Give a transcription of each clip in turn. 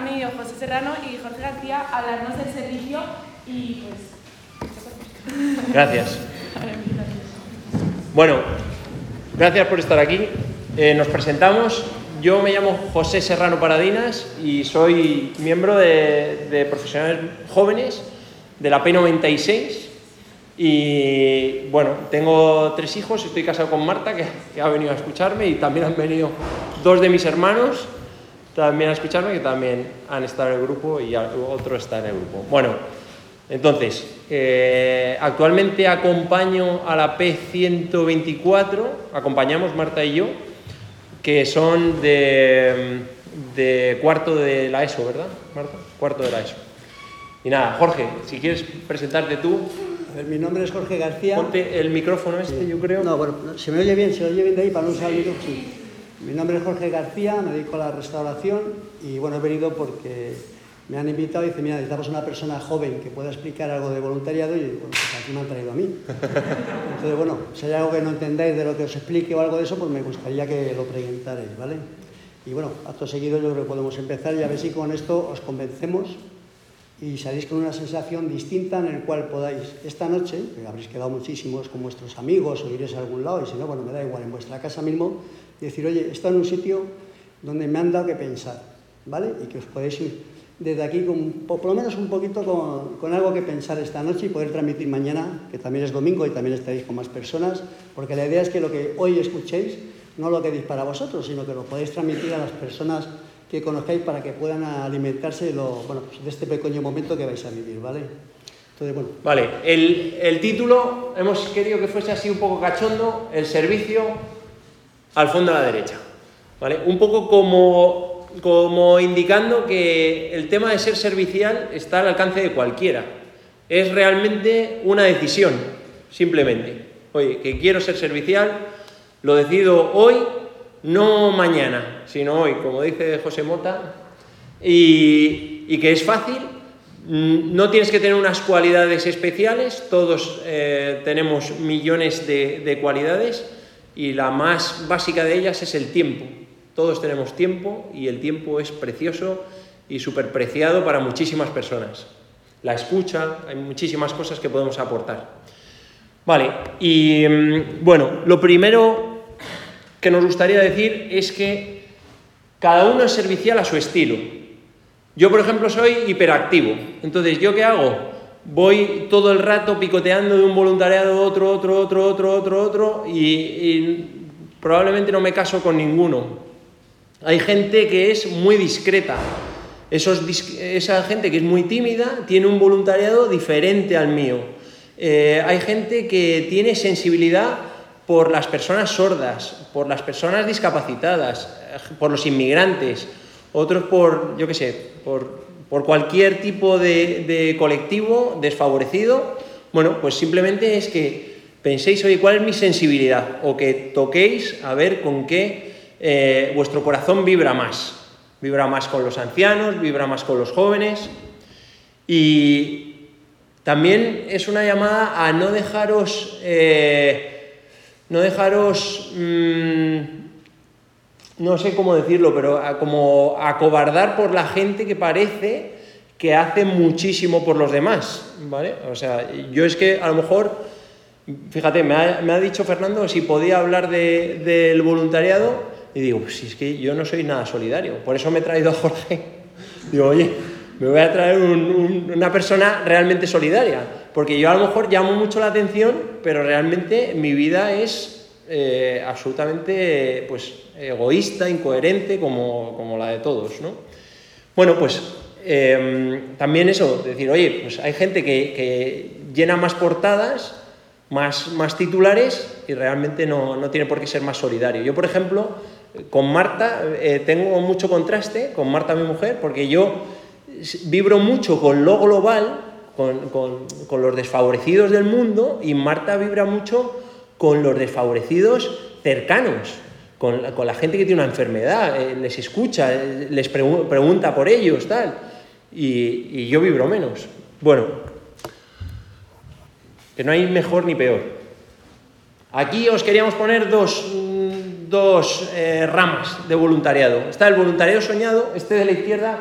a mí José Serrano y Jorge García a hablarnos del servicio y pues... Gracias. Bueno, gracias por estar aquí. Eh, nos presentamos. Yo me llamo José Serrano Paradinas y soy miembro de, de profesionales jóvenes de la P96 y bueno, tengo tres hijos, estoy casado con Marta, que, que, ha venido a escucharme, y también han venido dos de mis hermanos también a escucharme, que también han estado en el grupo y otro está en el grupo. Bueno, entonces, eh, actualmente acompaño a la P124, acompañamos Marta y yo, que son de, de cuarto de la ESO, ¿verdad, Marta? Cuarto de la ESO. Y nada, Jorge, si quieres presentarte tú. mi nombre es Jorge García. Ponte el micrófono este, yo creo. No, bueno, se me oye bien, se me oye bien de ahí para no usar el micrófono. Sí. Mi nombre es Jorge García, me dedico a la restauración y bueno, he venido porque me han invitado y dicen, mira, necesitamos una persona joven que pueda explicar algo de voluntariado y pues aquí me han traído a mí. Entonces, bueno, si hay algo que no entendáis de lo que os explique o algo de eso, pues me gustaría que lo preguntarais, ¿vale? Y bueno, acto seguido yo creo que podemos empezar y a ver si con esto os convencemos y salís con una sensación distinta en el cual podáis esta noche, que habréis quedado muchísimos con vuestros amigos o iréis a algún lado, y si no, bueno, me da igual, en vuestra casa mismo, decir, oye, estoy en un sitio donde me han dado que pensar, ¿vale? Y que os podéis ir desde aquí con, por lo menos un poquito con, con, algo que pensar esta noche y poder transmitir mañana, que también es domingo y también estaréis con más personas, porque la idea es que lo que hoy escuchéis no lo quedéis para vosotros, sino que lo podéis transmitir a las personas que conozcáis para que puedan alimentarse de, lo, bueno, pues de este pequeño momento que vais a vivir, ¿vale? Entonces, bueno. Vale, el, el título hemos querido que fuese así un poco cachondo, el servicio al fondo a la derecha, ¿vale? Un poco como, como indicando que el tema de ser servicial está al alcance de cualquiera. Es realmente una decisión, simplemente. Oye, que quiero ser servicial, lo decido hoy no mañana, sino hoy, como dice José Mota, y, y que es fácil, mm, no tienes que tener unas cualidades especiales, todos eh, tenemos millones de, de, cualidades y la más básica de ellas es el tiempo. Todos tenemos tiempo y el tiempo es precioso y súper preciado para muchísimas personas. La escucha, hay muchísimas cosas que podemos aportar. Vale, y mm, bueno, lo primero que nos gustaría decir es que cada uno es servicial a su estilo. Yo, por ejemplo, soy hiperactivo. Entonces, ¿yo qué hago? Voy todo el rato picoteando de un voluntariado otro, otro, otro, otro, otro, otro, y, y probablemente no me caso con ninguno. Hay gente que es muy discreta. Esos, esa gente que es muy tímida tiene un voluntariado diferente al mío. Eh, hay gente que tiene sensibilidad por las personas sordas, por las personas discapacitadas, por los inmigrantes, otros por, yo qué sé, por, por cualquier tipo de, de, colectivo desfavorecido. Bueno, pues simplemente es que penséis, oye, ¿cuál es mi sensibilidad? O que toquéis a ver con qué eh, vuestro corazón vibra más. Vibra más con los ancianos, vibra más con los jóvenes. Y también es una llamada a no dejaros... Eh, no dejaros, mmm, no sé cómo decirlo, pero a, como acobardar por la gente que parece que hace muchísimo por los demás, ¿vale? O sea, yo es que a lo mejor, fíjate, me ha, me ha dicho Fernando si podía hablar de, del voluntariado y digo, pues si es que yo no soy nada solidario, por eso me he traído a Jorge. Digo, oye, me voy a traer un, una persona realmente solidaria, porque yo a lo mejor llamo mucho la atención, pero realmente mi vida es eh, absolutamente pues, egoísta, incoherente, como, como, la de todos. ¿no? Bueno, pues eh, también eso, decir, oye, pues hay gente que, que llena más portadas, más, más titulares y realmente no, no, tiene por qué ser más solidario. Yo, por ejemplo, con Marta eh, tengo mucho contraste, con Marta mi mujer, porque yo vibro mucho con lo global, con, los desfavorecidos del mundo, y Marta vibra mucho con los desfavorecidos cercanos, con la, gente que tiene una enfermedad, eh, les escucha, eh, les pre pregunta por ellos, tal, y, y, yo vibro menos. Bueno, que no hay mejor ni peor. Aquí os queríamos poner dos, dos eh, ramas de voluntariado. Está el voluntariado soñado, este de la izquierda,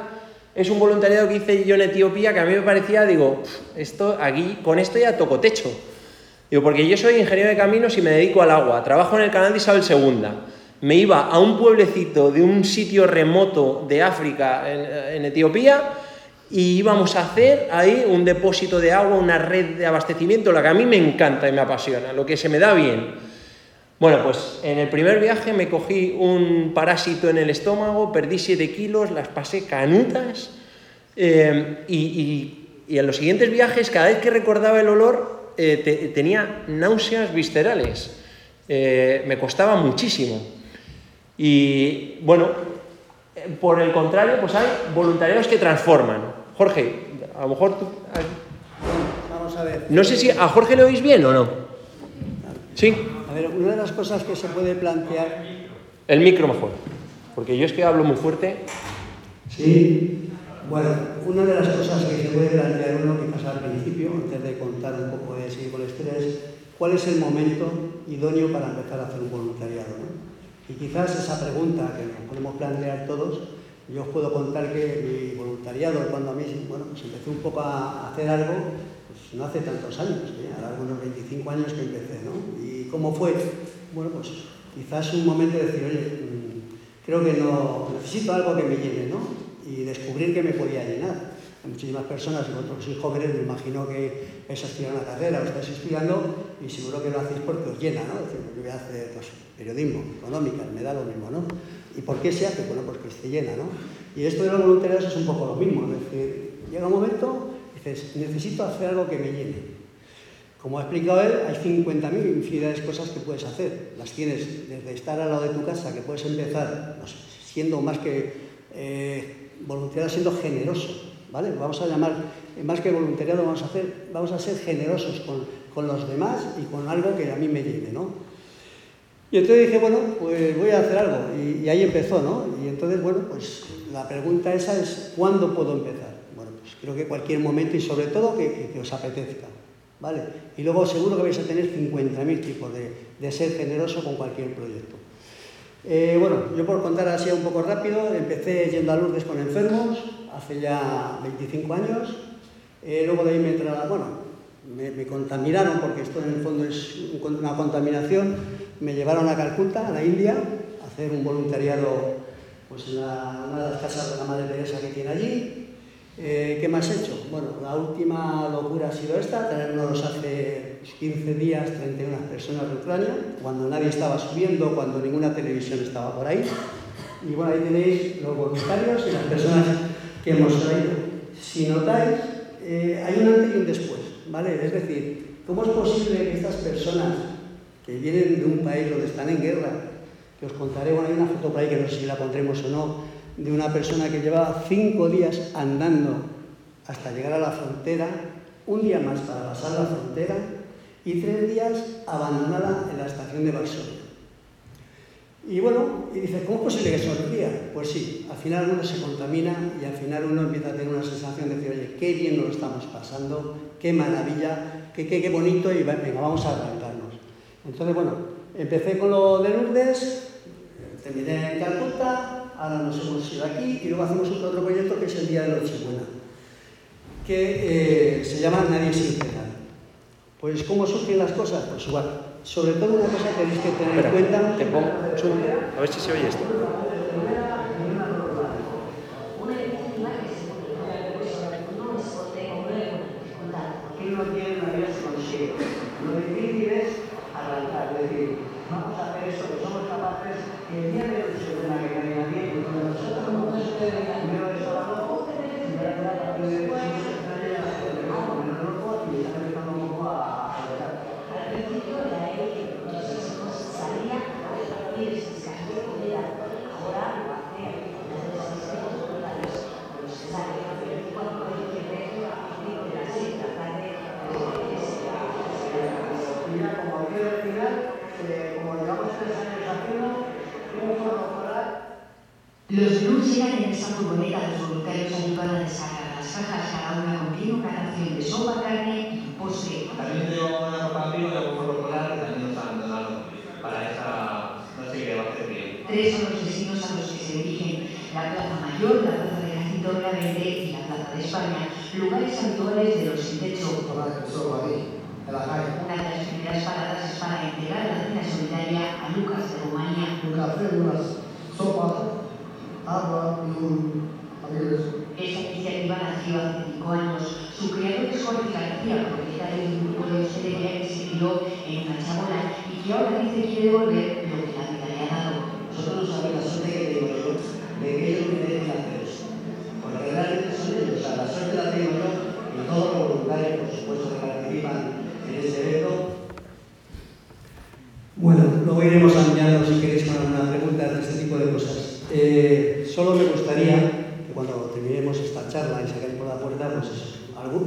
es un voluntariado que hice yo en Etiopía que a mí me parecía, digo, esto aquí, con esto ya toco techo. Digo, porque yo soy ingeniero de caminos y me dedico al agua, trabajo en el canal de Isabel II. Me iba a un pueblecito de un sitio remoto de África, en, Etiopía, y íbamos a hacer ahí un depósito de agua, una red de abastecimiento, lo que a mí me encanta y me apasiona, lo que se me da bien. Bueno, pues en el primer viaje me cogí un parásito en el estómago, perdí 7 kilos, las pasé canutas eh, y, en los siguientes viajes, cada vez que recordaba el olor, eh, tenía náuseas viscerales. Eh, me costaba muchísimo. Y bueno, por el contrario, pues hay voluntarios que transforman. Jorge, a lo mejor tú... Vamos a ver. No sé si a Jorge le oís bien o no. ¿Sí? A ver, una de las cosas que se puede plantear... El micro mejor, porque yo es que hablo muy fuerte. Sí, bueno, una de las cosas que se puede plantear uno quizás al principio, antes de contar un poco de seguir con la historia, es cuál es el momento idóneo para empezar a hacer un voluntariado. Y quizás esa pregunta que nos podemos plantear todos, yo os puedo contar que mi voluntariado, cuando a mí bueno, pues empecé un poco a hacer algo, pues no hace tantos años, ¿eh? ahora algunos 25 años que empecé, ¿no? Cómo fue? Bueno, pues quizás un momento de decir, oye, mm, creo que no, necesito algo que me llene, ¿no? Y descubrir que me podía llenar. Hay muchísimas personas, vosotros sois jóvenes, me imagino que vais a estudiar una carrera o estáis estudiando y seguro que lo hacéis porque os llena, ¿no? Es decir, yo voy a hacer periodismo, económica, me da lo mismo, ¿no? ¿Y por qué se hace? Bueno, porque se llena, ¿no? Y esto de los voluntariados es un poco lo mismo, es decir, llega un momento, dices, necesito hacer algo que me llene. Como ha explicado él, hay 50.000 infinidades de cosas que puedes hacer. Las tienes desde estar al lado de tu casa, que puedes empezar siendo más que eh, voluntariado, siendo generoso. ¿vale? Vamos a llamar, más que voluntariado, vamos a, hacer, vamos a ser generosos con, con los demás y con algo que a mí me llene. ¿no? Y entonces dije, bueno, pues voy a hacer algo. Y, ahí empezó, ¿no? Y entonces, bueno, pues la pregunta esa es, ¿cuándo puedo empezar? Bueno, pues creo que cualquier momento y sobre todo que os apetezca. ¿Vale? Y luego seguro que vais a tener 50.000 tipos de, ser generoso con cualquier proyecto. Eh, bueno, yo por contar así un poco rápido, empecé yendo a Lourdes con enfermos hace ya 25 años, eh, luego de ahí me entraron, bueno, me, contaminaron porque esto en el fondo es una contaminación, me llevaron a Calcuta, a la India, a hacer un voluntariado pues, en una de las casas de la Madre Teresa que tiene allí, eh, ¿Qué más he hecho? Bueno, la última locura ha sido esta, tenernos hace 15 días 31 personas de Ucrania, cuando nadie estaba subiendo, cuando ninguna televisión estaba por ahí. Y bueno, ahí tenéis los voluntarios y las personas que hemos traído. Si notáis, eh, hay un antes y un después, ¿vale? Es decir, ¿cómo es posible que estas personas que vienen de un país donde están en guerra, que os contaré, bueno, hay una foto por ahí que no sé si la pondremos o no, de una persona que llevaba cinco días andando hasta llegar a la frontera, un día más para pasar la frontera y tres días abandonada en la estación de Varsovia. Y bueno, y dice, ¿cómo es posible que sonría? Pues sí, al final uno se contamina y al final uno empieza a tener una sensación de decir, oye, qué bien nos lo estamos pasando, qué maravilla, qué, qué, qué bonito y venga, vamos a arrancarnos. Entonces, bueno, empecé con lo de Lourdes, terminé en Calcuta, ahora nos hemos ido aquí y luego hacemos otro proyecto que es el Día de Nochebuena, que eh, se llama Nadie sin penal. Pues ¿cómo surgen las cosas? Pues igual. Sobre todo una cosa que tenéis que tener en cuenta... Te pongo a ver si se oye esto. no tiene una vida consigo. Lo difícil es arrancar, es decir, vamos a hacer eso, que somos capaces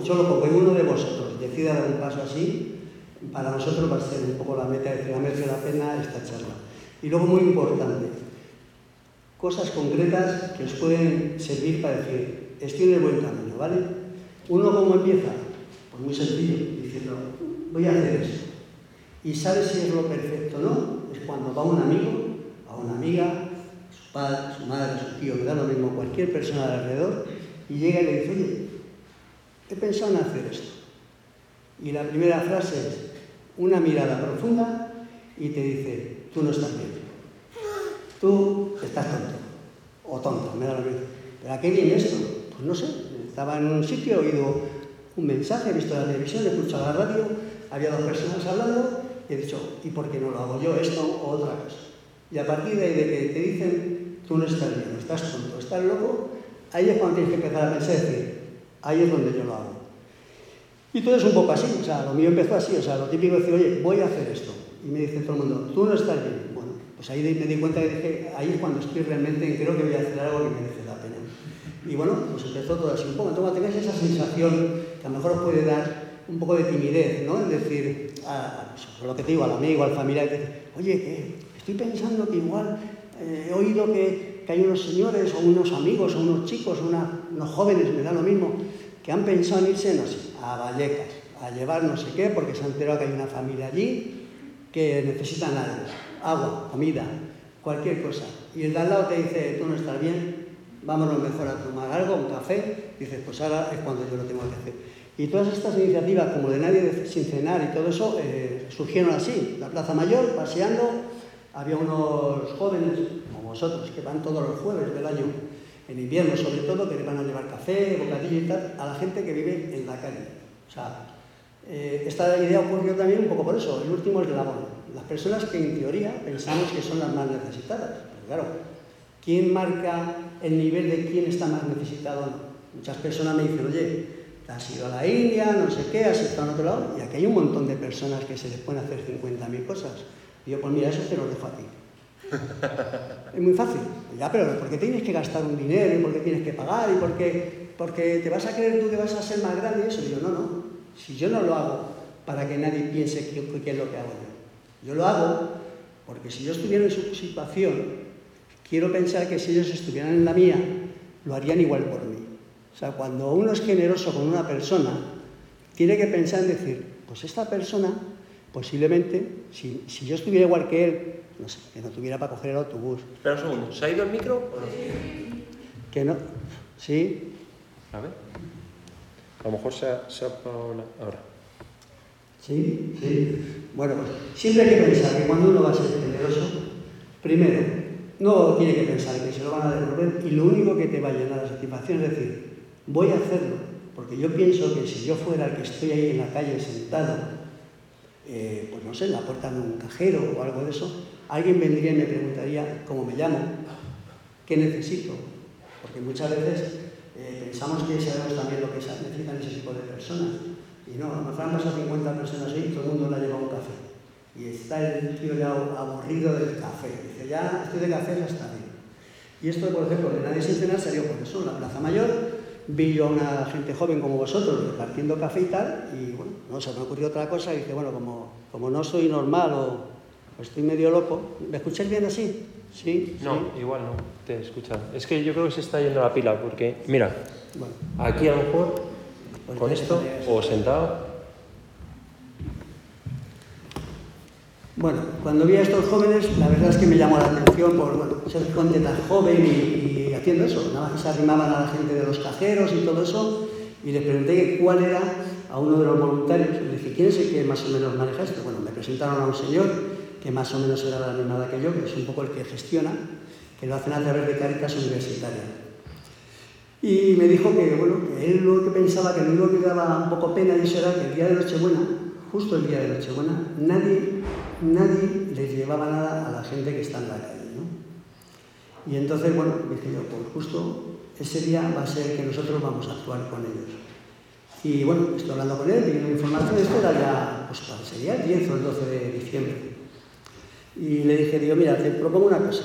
solo porque uno de vosotros decida dar un paso así, para nosotros va a ser un poco la meta de decir, ha merecido la pena esta charla. Y luego, muy importante, cosas concretas que os pueden servir para decir, estoy en el buen camino, ¿vale? Uno, ¿cómo empieza? Pues muy sencillo, diciendo, voy a hacer esto. Y sabes si es lo perfecto o no, es cuando va un amigo, a una amiga, su padre, su madre, su tío, me da lo mismo, cualquier persona de alrededor, y llega y le dice, oye, he pensado en hacer esto. Y la primera frase es una mirada profunda y te dice, tú no estás bien. Tú estás tonto. O tonto, me da lo mismo. ¿Pero a qué viene esto? Pues no sé. Estaba en un sitio, he oído un mensaje, he visto la televisión, he escuchado la radio, había dos personas hablando y he dicho, ¿y por qué no lo hago yo esto o otra cosa? Y a partir de ahí de que te dicen, tú no estás bien, estás tonto, estás loco, ahí es cuando tienes que empezar a pensar decir, ahí es donde yo lo hago. Y todo es un poco así, o sea, lo mío empezó así, o sea, lo típico es decir, oye, voy a hacer esto. Y me dice todo el mundo, tú no estás bien. Bueno, pues ahí me di cuenta que dije, ahí es cuando estoy realmente, creo que voy a hacer algo que merece la pena. Y bueno, pues empezó todo así un poco. Entonces, tengáis esa sensación que a lo mejor os puede dar un poco de timidez, ¿no? Es decir, a, a, lo que te digo, al amigo, al familiar, que oye, que estoy pensando que igual eh, he oído que, que, hay unos señores o unos amigos o unos chicos unos jóvenes, me da lo mismo, que han pensado en irse, no sé, a Vallecas, a llevar no sé qué, porque se han enterado que hay una familia allí que necesitan algo, agua, comida, cualquier cosa. Y el de al lado te dice, tú no estás bien, vámonos mejor a tomar algo, un café, dices, pues ahora es cuando yo lo tengo que hacer. Y todas estas iniciativas, como de nadie sin cenar y todo eso, eh, surgieron así. La Plaza Mayor, paseando, había unos jóvenes, como vosotros, que van todos los jueves del año, en invierno sobre todo, que le van a llevar café, bocadillo y tal, a la gente que vive en la calle. O sea, eh, esta idea ocurrió también un poco por eso, el último eslabón. Las personas que en teoría pensamos que son las más necesitadas. Pero claro, ¿quién marca el nivel de quién está más necesitado? Muchas personas me dicen, oye, has ido a la India, no sé qué, has estado en otro lado, y aquí hay un montón de personas que se les pueden hacer 50.000 cosas. Y yo, pues mira, eso te lo dejo a ti. es muy fácil. Ya, pero ¿por qué tienes que gastar un dinero? ¿Y por qué tienes que pagar? ¿Y por qué, porque te vas a creer tú que vas a ser más grande? Y eso, digo, no, no. Si yo no lo hago para que nadie piense qué es lo que hago yo. Yo lo hago porque si yo estuviera en su situación, quiero pensar que si ellos estuvieran en la mía, lo harían igual por mí. O sea, cuando uno es generoso con una persona, tiene que pensar en decir, pues esta persona, posiblemente, si, si yo estuviera igual que él, no sé, que no tuviera para coger el autobús. Espera un segundo, ¿se ha ido el micro o no? Que no, ¿sí? A ver. A lo mejor se ha, se ha ahora. ¿Sí? Sí. Bueno, pues siempre hay que pensar que cuando uno va a ser generoso, primero, no tiene que pensar que se lo van a devolver y lo único que te va a llenar la satisfacción es decir, voy a hacerlo, porque yo pienso que si yo fuera el que estoy ahí en la calle sentado, eh, pues no sé, en la puerta de un cajero o algo de eso, alguien vendría y me preguntaría cómo me llamo, qué necesito, porque muchas veces eh, pensamos que sabemos también lo que necesitan ese tipo de personas. Y no, a han pasado 50 personas ahí y todo el mundo le ha llevado un café. Y está el tío ya aburrido del café. Dice, ya estoy de café, ya está bien. Y esto, por ejemplo, de nadie sin cenar salió por eso, en la Plaza Mayor. Vi yo a una gente joven como vosotros repartiendo café y tal, y bueno, no se me ocurrió otra cosa, y dije, bueno, como, como no soy normal o estoy medio loco, ¿me escucháis bien así? ¿Sí? No, ¿Sí? igual no, te he escuchado. Es que yo creo que se está yendo la pila, porque, mira, Bueno, aquí a lo mejor, pues con esto, o sentado, Bueno, cuando vi a estos jóvenes, la verdad es que me llamó la atención por bueno, ser gente tan joven y, y haciendo eso. Que se arrimaban a la gente de los cajeros y todo eso. Y les pregunté cuál era a uno de los voluntarios. Le dije, ¿quién es el que más o menos maneja esto? Bueno, me presentaron a un señor que más o menos era la misma edad que yo, que es un poco el que gestiona, que lo hacen a través de Caritas Universitaria. Y me dijo que, bueno, él lo que pensaba, que lo único que daba un poco pena y era que el día de Nochebuena, justo el día de Nochebuena, nadie, nadie les llevaba nada a la gente que está en la calle, ¿no? Y entonces, bueno, dije yo, pues justo ese día va a ser que nosotros vamos a actuar con ellos. Y bueno, estoy hablando con él, pidiendo información, esto era ya, pues sería el 10 o el 12 de diciembre. Y le dije, digo, mira, te propongo una cosa.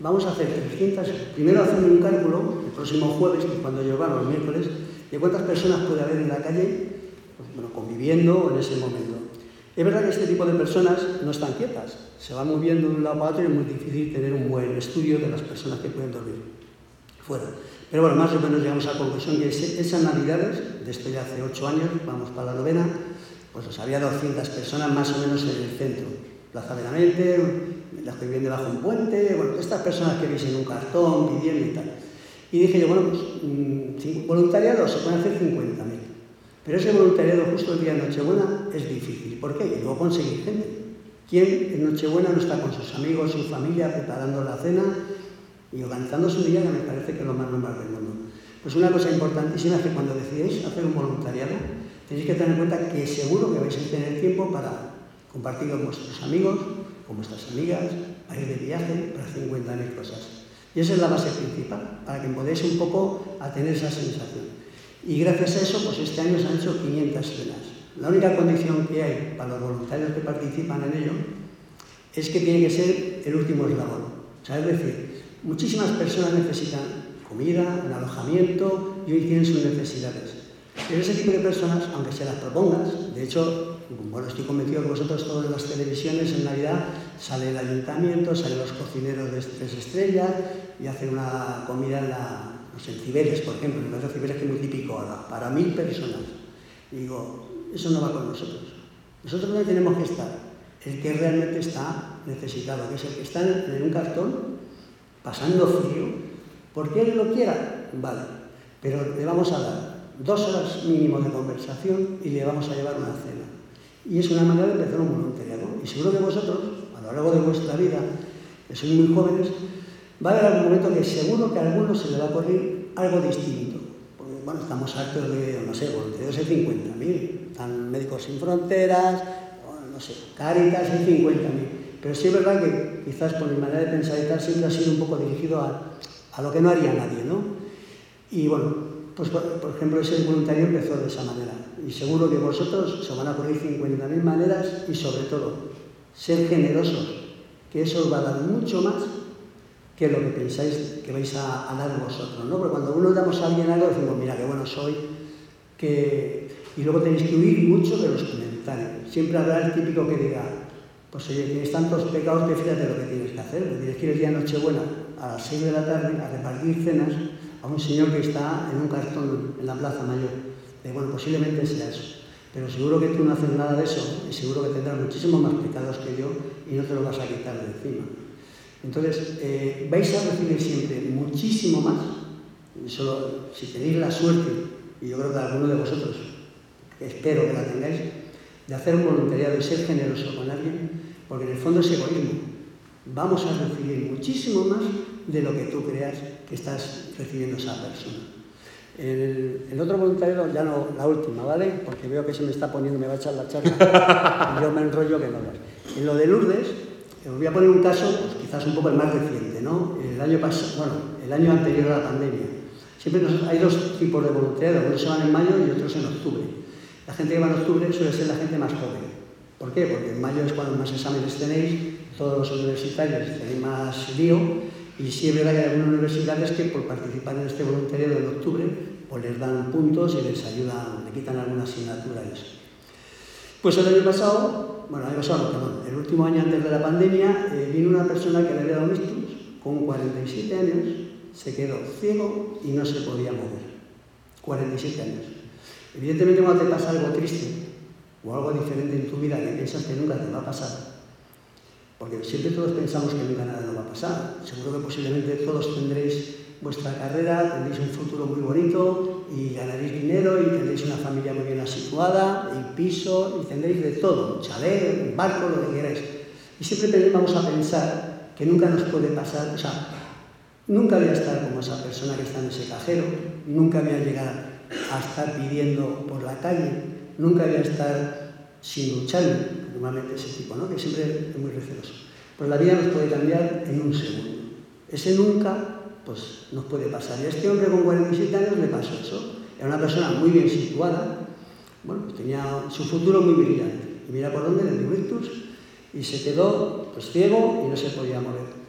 Vamos a hacer 300, primero hacer un cálculo el próximo jueves, que cuando yo los miércoles, de cuántas personas puede haber en la calle, pues, bueno, conviviendo en ese momento. Es verdad que este tipo de personas no están quietas, se van moviendo de un lado para otro y es muy difícil tener un buen estudio de las personas que pueden dormir fuera. Pero bueno, más o menos llegamos a la conclusión que esas navidades, de esto ya hace ocho años, vamos para la novena, pues había 200 personas más o menos en el centro. Plaza de la Mente, las que viven debajo de un puente, bueno, estas personas que veis en un cartón, pidiendo y tal. Y dije yo, bueno, pues mm, voluntariado se pueden hacer 50.000. Pero ese voluntariado justo el día de Nochebuena es difícil. ¿Por qué? Y luego conseguir gente. ¿Quién en Nochebuena no está con sus amigos, su familia, preparando la cena y organizando su día, que me parece que es lo más normal del mundo? Pues una cosa importantísima es que cuando decidéis hacer un voluntariado, tenéis que tener en cuenta que seguro que vais a tener tiempo para compartir con vuestros amigos, con vuestras amigas, para ir de viaje, para 50.000 cosas. Y esa es la base principal, para que podáis un poco a tener esa sensación. Y gracias a eso, pues este año se han hecho 500 cenas. La única condición que hay para los voluntarios que participan en ello es que tiene que ser el último eslabón. O sea, es decir, muchísimas personas necesitan comida, un alojamiento y hoy tienen sus necesidades. Pero ese tipo de personas, aunque se las propongas, de hecho, bueno, estoy convencido que vosotros todas las televisiones en Navidad sale el ayuntamiento, salen los cocineros de tres estrellas y hacen una comida en, la, Cibeles, por ejemplo, en de Cibeles que es muy típico ahora, para mil personas. Y digo, eso no va con nosotros. Nosotros no tenemos que estar el que realmente está necesitado, que es el que está en un cartón pasando frío, porque él lo quiera, vale, pero le vamos a dar dos horas mínimo de conversación y le vamos a llevar una cena. Y es una manera de empezar un voluntariado. Y seguro que vosotros, a lo largo de vuestra vida, que sois muy jóvenes, va a haber algún momento que seguro que a algunos se le va a ocurrir algo distinto. Porque, bueno, estamos hartos de, no sé, voluntarios de 50.000. Están Médicos Sin Fronteras, no sé, Cáritas hay 50.000. Pero sí es verdad que quizás por mi manera de pensar y tal siempre ha sido un poco dirigido a, a lo que no haría nadie, ¿no? Y bueno, pues por, ejemplo ese voluntario empezó de esa manera. Y seguro que vosotros se van a ocurrir 50.000 maneras y sobre todo, ser generosos, que eso os va a dar mucho más que lo que pensáis que vais a, dar vosotros, ¿no? Porque cuando uno damos a alguien algo decimos, mira qué bueno soy, que... y luego tenéis que huir mucho de los comentarios. Siempre habrá el típico que diga, pues oye, tienes tantos pecados que fíjate lo que tienes que hacer, tienes que ir el día Nochebuena a las 6 de la tarde a repartir cenas a un señor que está en un cartón en la Plaza Mayor. De, bueno, posiblemente sea eso. Pero seguro que tú no haces nada de eso y seguro que tendrás muchísimos más pecados que yo y no te lo vas a quitar de encima. Entonces, eh, vais a recibir siempre muchísimo más, solo si tenéis la suerte, y yo creo que alguno de vosotros, espero que la tengáis, de hacer un voluntariado y ser generoso con alguien, porque en el fondo es egoísmo. Vamos a recibir muchísimo más de lo que tú creas que estás recibiendo esa persona. El, otro voluntario, ya no, la última, ¿vale? Porque veo que se me está poniendo, me va a echar la charla y yo me enrollo que no lo En lo de Lourdes, os voy a poner un caso, pues quizás un poco el más reciente, ¿no? El año pasado, bueno, el año anterior a la pandemia. Siempre hay dos tipos de voluntariado, unos se van en mayo y otros en octubre. La gente que va en octubre suele ser la gente más joven. ¿Por qué? Porque en mayo es cuando más exámenes tenéis, todos los universitarios tenéis más lío y sí es verdad que hay algunas universidades que por participar en este voluntariado en octubre pues les dan puntos y les ayudan, le quitan alguna asignatura y eso. Pues el año pasado, bueno, el año pasado, perdón, el último año antes de la pandemia, eh, vino una persona que le había dado un con 47 años, se quedó ciego y no se podía mover. 47 años. Evidentemente cuando te pasa algo triste o algo diferente en tu vida que piensas que nunca te va a pasar, porque siempre todos pensamos que nunca nada nos va a pasar. Seguro que posiblemente todos tendréis vuestra carrera, tendréis un futuro muy bonito y ganaréis dinero y tendréis una familia muy bien situada, y piso, y tendréis de todo, un chalet, un barco, lo que queráis. Y siempre vamos a pensar que nunca nos puede pasar, o sea, nunca voy a estar como esa persona que está en ese cajero, nunca voy a llegar a estar pidiendo por la calle, nunca voy a estar sin luchar, normalmente ese tipo, ¿no? que siempre es muy receloso. Pues la vida nos puede cambiar en un segundo. Ese nunca pues nos puede pasar. Y a este hombre con 47 años le pasó eso. Era una persona muy bien situada, bueno, pues tenía su futuro muy brillante. Y mira por dónde, en el Victus, y se quedó pues ciego y no se podía mover.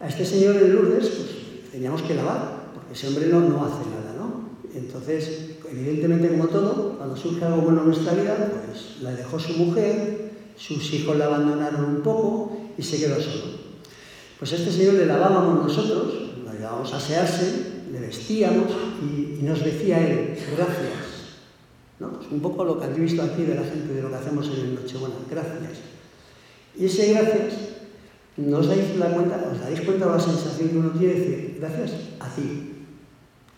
A este señor en Lourdes, pues teníamos que lavar, porque ese hombre no, no hace nada, ¿no? Entonces, evidentemente, como todo, cuando surge algo bueno en nuestra vida, pues la dejó su mujer, sus hijos la abandonaron un poco y se quedó solo. Pues a este señor le lavábamos nosotros, vamos a asearse, le vestíamos y, nos decía él, gracias. ¿No? Pues un poco lo que habéis visto aquí de la gente, de lo que hacemos en el Nochebuena, gracias. Y ese gracias, ¿no os dais la cuenta, os daréis cuenta de la sensación que uno tiene de decir, gracias a ti.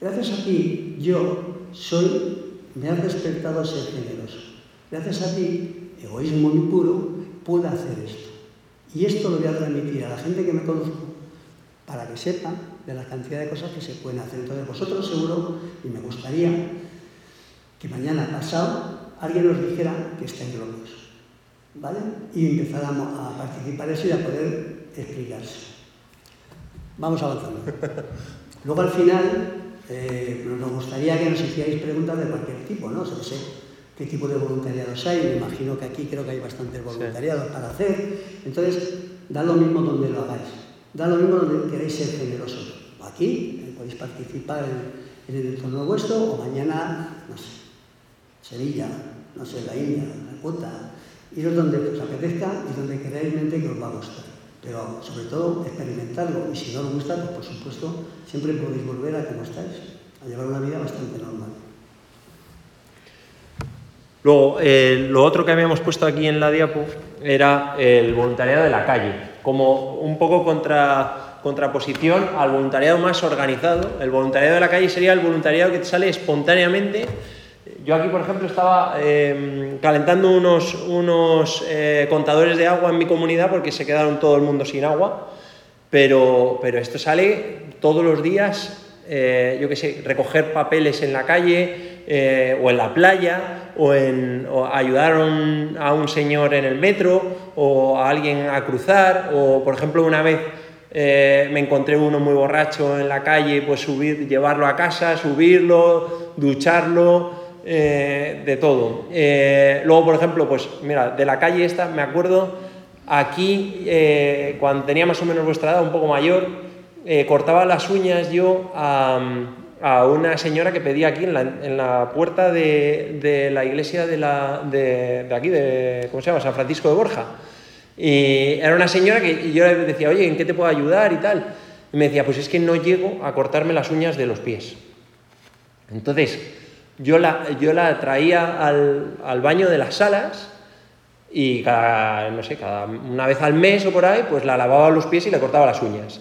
Gracias a ti, yo soy, me has despertado a ser generoso. Gracias a ti, egoísmo muy puro, puedo hacer esto. Y esto lo voy a transmitir a la gente que me conozco para que sepan de la cantidad de cosas que se pueden hacer. Entonces vosotros seguro, y me gustaría que mañana pasado alguien nos dijera que estáis locos, ¿vale? Y empezáramos a participar eso y a poder explicarse. Vamos avanzando. Luego al final eh, nos gustaría que nos hicierais preguntas de cualquier tipo, ¿no? O sé qué tipo de voluntariados hay, me imagino que aquí creo que hay bastantes voluntariados para hacer. Entonces, da lo mismo donde lo hagáis, da lo mismo donde queréis ser generosos aquí, eh, podéis participar en, el entorno vuestro, o mañana, no sé, Sevilla, no sé, la India, la Cuota, iros donde os apetezca y donde queráis mente que os va a gustar. Pero sobre todo experimentarlo y si no os gusta, pues por supuesto siempre podéis volver a como estáis, a llevar una vida bastante normal. Luego, eh, lo otro que habíamos puesto aquí en la diapo era el voluntariado de la calle, como un poco contra contraposición al voluntariado más organizado. El voluntariado de la calle sería el voluntariado que te sale espontáneamente. Yo aquí, por ejemplo, estaba em, calentando unos, unos eh, contadores de agua en mi comunidad porque se quedaron todo el mundo sin agua, pero, pero esto sale todos los días, eh, yo qué sé, recoger papeles en la calle eh, o en la playa o, en, ayudar a un, a un señor en el metro o a alguien a cruzar o, por ejemplo, una vez me encontré uno muy borracho en la calle, pues subir, llevarlo a casa, subirlo, ducharlo, eh, de todo. Eh, luego, por ejemplo, pues mira, de la calle esta, me acuerdo, aquí, cuando tenía más o menos vuestra edad, un poco mayor, cortaba las uñas yo a, una señora que pedía aquí en la, puerta de, la iglesia de, la, de, de aquí, de, ¿cómo se llama? San Francisco de Borja. Y era una señora que yo le decía, oye, ¿en qué te puedo ayudar y tal? Y me decía, pues es que no llego a cortarme las uñas de los pies. Entonces, yo la, yo la traía al, al baño de las salas y cada, no sé, cada una vez al mes o por ahí, pues la lavaba los pies y le cortaba las uñas.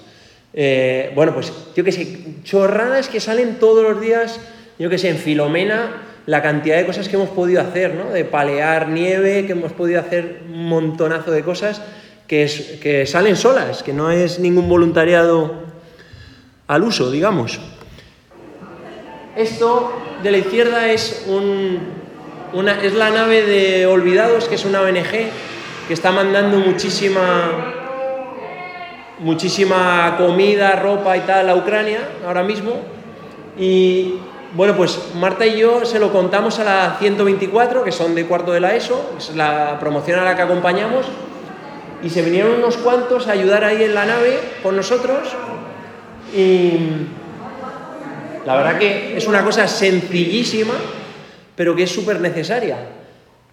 Eh, bueno, pues yo qué sé, chorradas que salen todos los días, yo qué sé, en Filomena la cantidad de cosas que hemos podido hacer, ¿no? De palear nieve, que hemos podido hacer un montonazo de cosas que, que salen solas, que no es ningún voluntariado al uso, digamos. Esto de la izquierda es, una, es la nave de Olvidados, que es una ONG que está mandando muchísima, muchísima comida, ropa y tal a Ucrania ahora mismo. Y bueno, pues Marta y yo se lo contamos a la 124, que son de cuarto de la ESO, es la promoción a la que acompañamos, y se vinieron unos cuantos a ayudar ahí en la nave con nosotros. Y la verdad que es una cosa sencillísima, pero que es súper necesaria.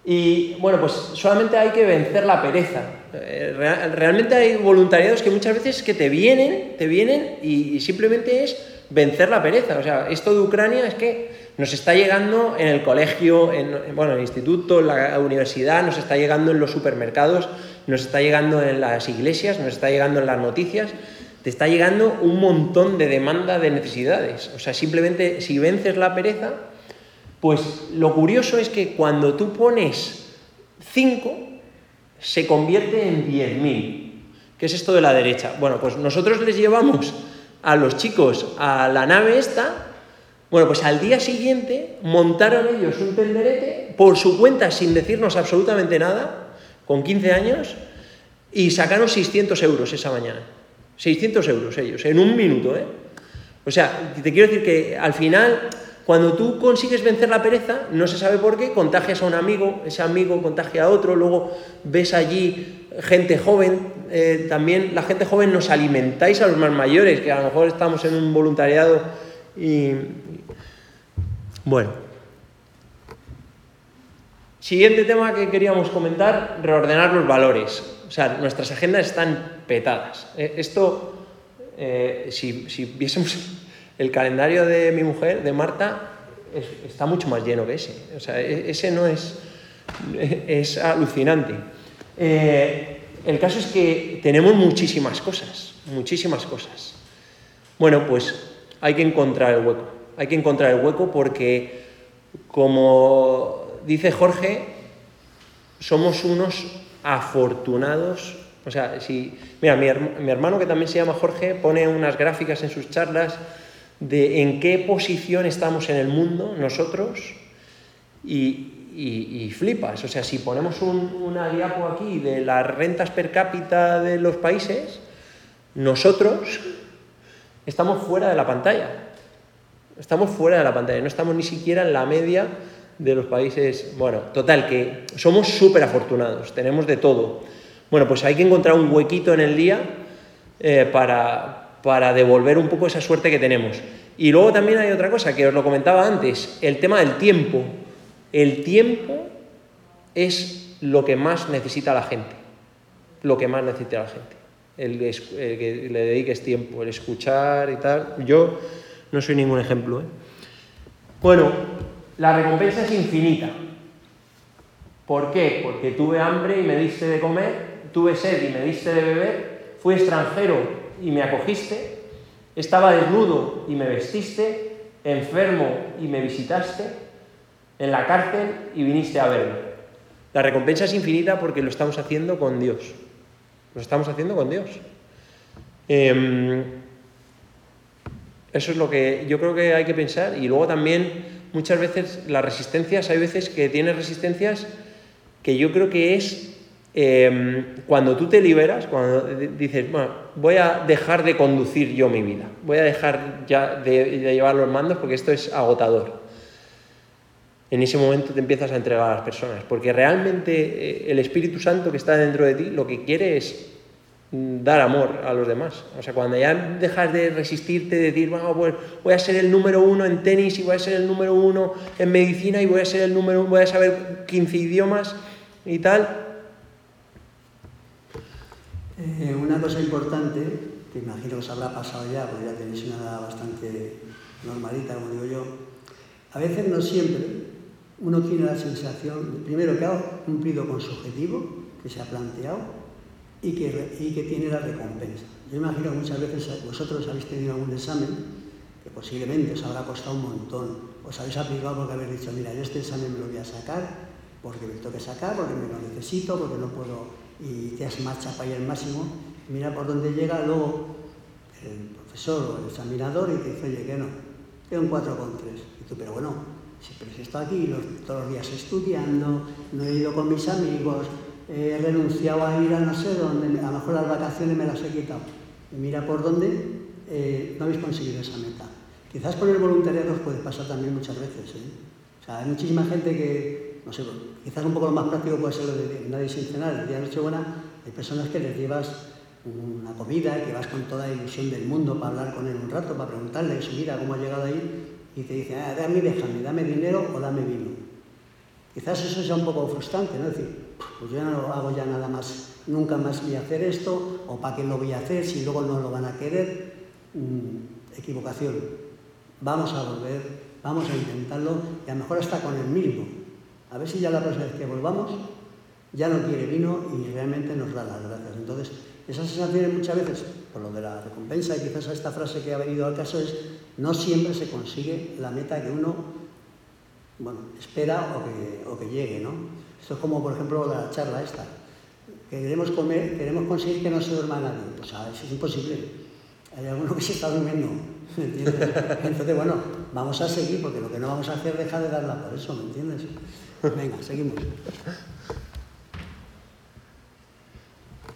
Y bueno, pues solamente hay que vencer la pereza. Eh, realmente hay voluntariados que muchas veces que te vienen, te vienen y simplemente es vencer la pereza. O sea, esto de Ucrania es que nos está llegando en el colegio, en, bueno, en el instituto, en la universidad, nos está llegando en los supermercados. nos está llegando en las iglesias, nos está llegando en las noticias, te está llegando un montón de demanda de necesidades. O sea, simplemente si vences la pereza, pues lo curioso es que cuando tú pones 5, se convierte en 10.000. ¿Qué es esto de la derecha? Bueno, pues nosotros les llevamos a los chicos a la nave esta, bueno, pues al día siguiente montaron ellos un tenderete por su cuenta sin decirnos absolutamente nada, con 15 años, y sacaron 600 euros esa mañana. 600 euros ellos, en un minuto, ¿eh? O sea, te quiero decir que al final, cuando tú consigues vencer la pereza, no se sabe por qué, contagias a un amigo, ese amigo contagia a otro, luego ves allí gente joven, eh, también la gente joven nos alimentáis a los más mayores, que a lo mejor estamos en un voluntariado y... Bueno. Siguiente tema que queríamos comentar, reordenar los valores. O sea, nuestras agendas están petadas. Eh, esto, eh, si, si, viésemos el calendario de mi mujer, de Marta, está mucho más lleno que ese. O sea, e, ese no es... es alucinante. Eh, el caso es que tenemos muchísimas cosas, muchísimas cosas. Bueno, pues hay que encontrar el hueco. Hay que encontrar el hueco porque, como dice Jorge, somos unos afortunados. O sea, si. Mira, mi, mi, hermano, que también se llama Jorge, pone unas gráficas en sus charlas de en qué posición estamos en el mundo nosotros y, y, flipas. O sea, si ponemos un, una diapo aquí de las rentas per cápita de los países, nosotros estamos fuera de la pantalla. Estamos fuera de la pantalla, no estamos ni siquiera en la media de los países. Bueno, total, que somos súper afortunados, tenemos de todo. Bueno, pues hay que encontrar un huequito en el día eh, para, para devolver un poco esa suerte que tenemos. Y luego también hay otra cosa que os lo comentaba antes, el tema del tiempo. El tiempo es lo que más necesita la gente, lo que más necesita la gente, el, que le dediques tiempo, el escuchar y tal. Yo no soy ningún ejemplo. ¿eh? Bueno, la recompensa es infinita. ¿Por qué? Porque tuve hambre y me diste de comer, tuve sed y me diste de beber, fui extranjero y me acogiste, estaba desnudo y me vestiste, enfermo y me visitaste, en la cárcel y viniste a verme. La recompensa es infinita porque lo estamos haciendo con Dios. Lo estamos haciendo con Dios. Eh, eso es lo que yo creo que hay que pensar. Y luego también, muchas veces, las resistencias, hay veces que tienes resistencias que yo creo que es eh, cuando tú te liberas, cuando dices, bueno, voy a dejar de conducir yo mi vida, voy a dejar ya de, de llevar los mandos porque esto es agotador en ese momento te empiezas a entregar a las personas, porque realmente eh, el Espíritu Santo que está dentro de ti lo que quiere es dar amor a los demás. O sea, cuando ya dejas de resistirte, de decir, bueno, pues voy a ser el número uno en tenis y voy a ser el número uno en medicina y voy a ser el número uno, voy a saber 15 idiomas y tal. Eh, una cosa importante, que imagino que os habrá pasado ya, porque ya tenéis una edad bastante normalita, como digo yo, a veces no siempre uno tiene la sensación, primero, que ha cumplido con su objetivo, que se ha planteado, y que, y que tiene la recompensa. Yo imagino que muchas veces vosotros habéis tenido algún examen que posiblemente os habrá costado un montón, os habéis aplicado porque habéis dicho, mira, yo este examen me lo voy a sacar, porque me tengo que sacar, porque me lo necesito, porque no puedo, y te has marcha para ir al máximo, mira por dónde llega luego el profesor o el examinador y te dice, oye, que no, tengo un 4,3. Y tú, pero bueno, si, pero si estoy aquí los, todos los días estudiando, no he ido con mis amigos, he renunciado a ir a no sé dónde, a lo mejor las vacaciones me las he quitado. Y mira por dónde eh, no habéis conseguido esa meta. Quizás con el voluntariado os puede pasar también muchas veces. ¿eh? O sea, hay muchísima gente que, no sé, quizás un poco lo más práctico puede ser lo de nadie sin cenar, el día de Nochebuena, hay personas que les llevas una comida, que vas con toda la ilusión del mundo para hablar con él un rato, para preguntarle su vida, cómo ha llegado ahí, y te dice, ah, dame, déjame, dame dinero o dame vino. Quizás eso sea un poco frustrante, ¿no? Es decir, pues yo no hago ya nada más, nunca más voy a hacer esto, o para qué lo voy a hacer si luego no lo van a querer. Mm, equivocación. Vamos a volver, vamos a intentarlo, y a lo mejor hasta con el mismo. A ver si ya la próxima vez que volvamos ya no quiere vino y realmente nos da las gracias. Entonces, esas sensaciones muchas veces, por lo de la recompensa y quizás esta frase que ha venido al caso es, no siempre se consigue la meta que uno bueno, espera o que, o que llegue, ¿no? Esto es como, por ejemplo, la charla esta. Que queremos, comer, queremos conseguir que no se duerma nadie. Pues a eso es imposible. Hay alguno que se está durmiendo. Entonces, bueno, vamos a seguir porque lo que no vamos a hacer es dejar de darla por eso, ¿me entiendes? Venga, seguimos.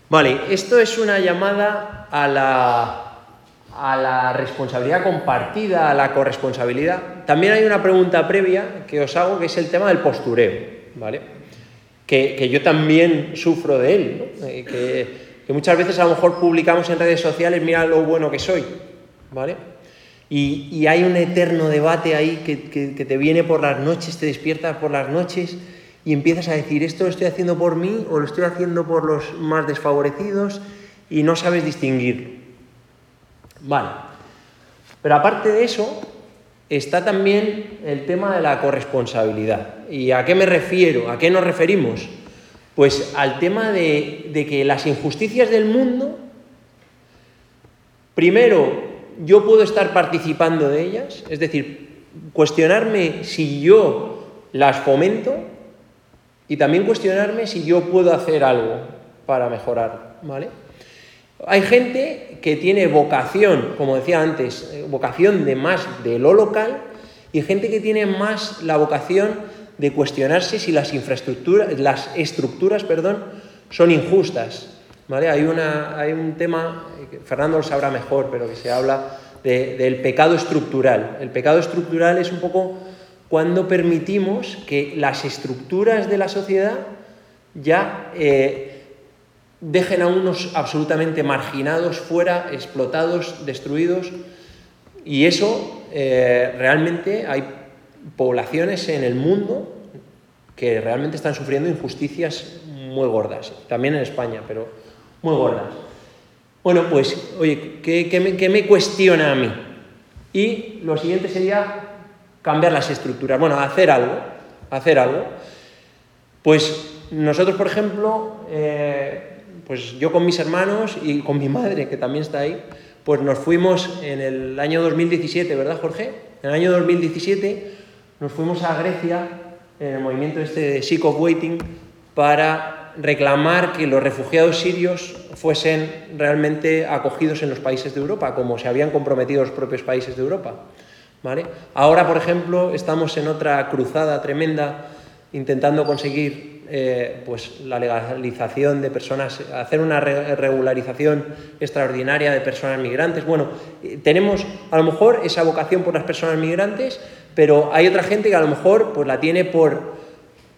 Vale, esto es una llamada a la, a la responsabilidad compartida, a la corresponsabilidad. También hay una pregunta previa que os hago, que es el tema del postureo, ¿vale? Que, que yo también sufro de él, ¿no? Eh, que, que muchas veces a lo mejor publicamos en redes sociales, mira lo bueno que soy, ¿vale? Y, hay un eterno debate ahí que, que, te viene por las noches, te despiertas por las noches y empiezas a decir, esto lo estoy haciendo por mí o lo estoy haciendo por los más desfavorecidos y no sabes distinguir. Vale. Pero aparte de eso, está también el tema de la corresponsabilidad. ¿Y a qué me refiero? ¿A qué nos referimos? Pues al tema de, de que las injusticias del mundo, primero, yo puedo estar participando de ellas, es decir, cuestionarme si yo las fomento y también cuestionarme si yo puedo hacer algo para mejorar, ¿vale? Hay gente que tiene vocación, como decía antes, eh, vocación de más de lo local y gente que tiene más la vocación de cuestionarse si las infraestructuras, las estructuras, perdón, son injustas. Hay, un tema, Fernando lo sabrá mejor, pero que se habla de, del pecado estructural. El pecado estructural es un poco cuando permitimos que las estructuras de la sociedad ya eh, dejen a unos absolutamente marginados, fuera, explotados, destruidos. Y eso eh, realmente hay poblaciones en el mundo que realmente están sufriendo injusticias muy gordas, también en España, pero muy gordas. Bueno, pues, oye, ¿qué, qué, me, qué me cuestiona a mí? Y lo siguiente sería cambiar las estructuras, bueno, hacer algo, hacer algo. Pues nosotros, por ejemplo, eh, pues yo con mis hermanos y con mi madre, que también está ahí, pues nos fuimos en el año 2017, ¿verdad, Jorge? En el año 2017 nos fuimos a Grecia, en el movimiento este de Sick of Waiting, para reclamar que los refugiados sirios fuesen realmente acogidos en los países de Europa, como se habían comprometido los propios países de Europa. ¿vale? Ahora, por ejemplo, estamos en otra cruzada tremenda intentando conseguir eh, pues, la legalización de personas, hacer una re regularización extraordinaria de personas migrantes. Bueno, eh, tenemos a lo mejor esa vocación por las personas migrantes, pero hay otra gente que a lo mejor pues, la tiene por,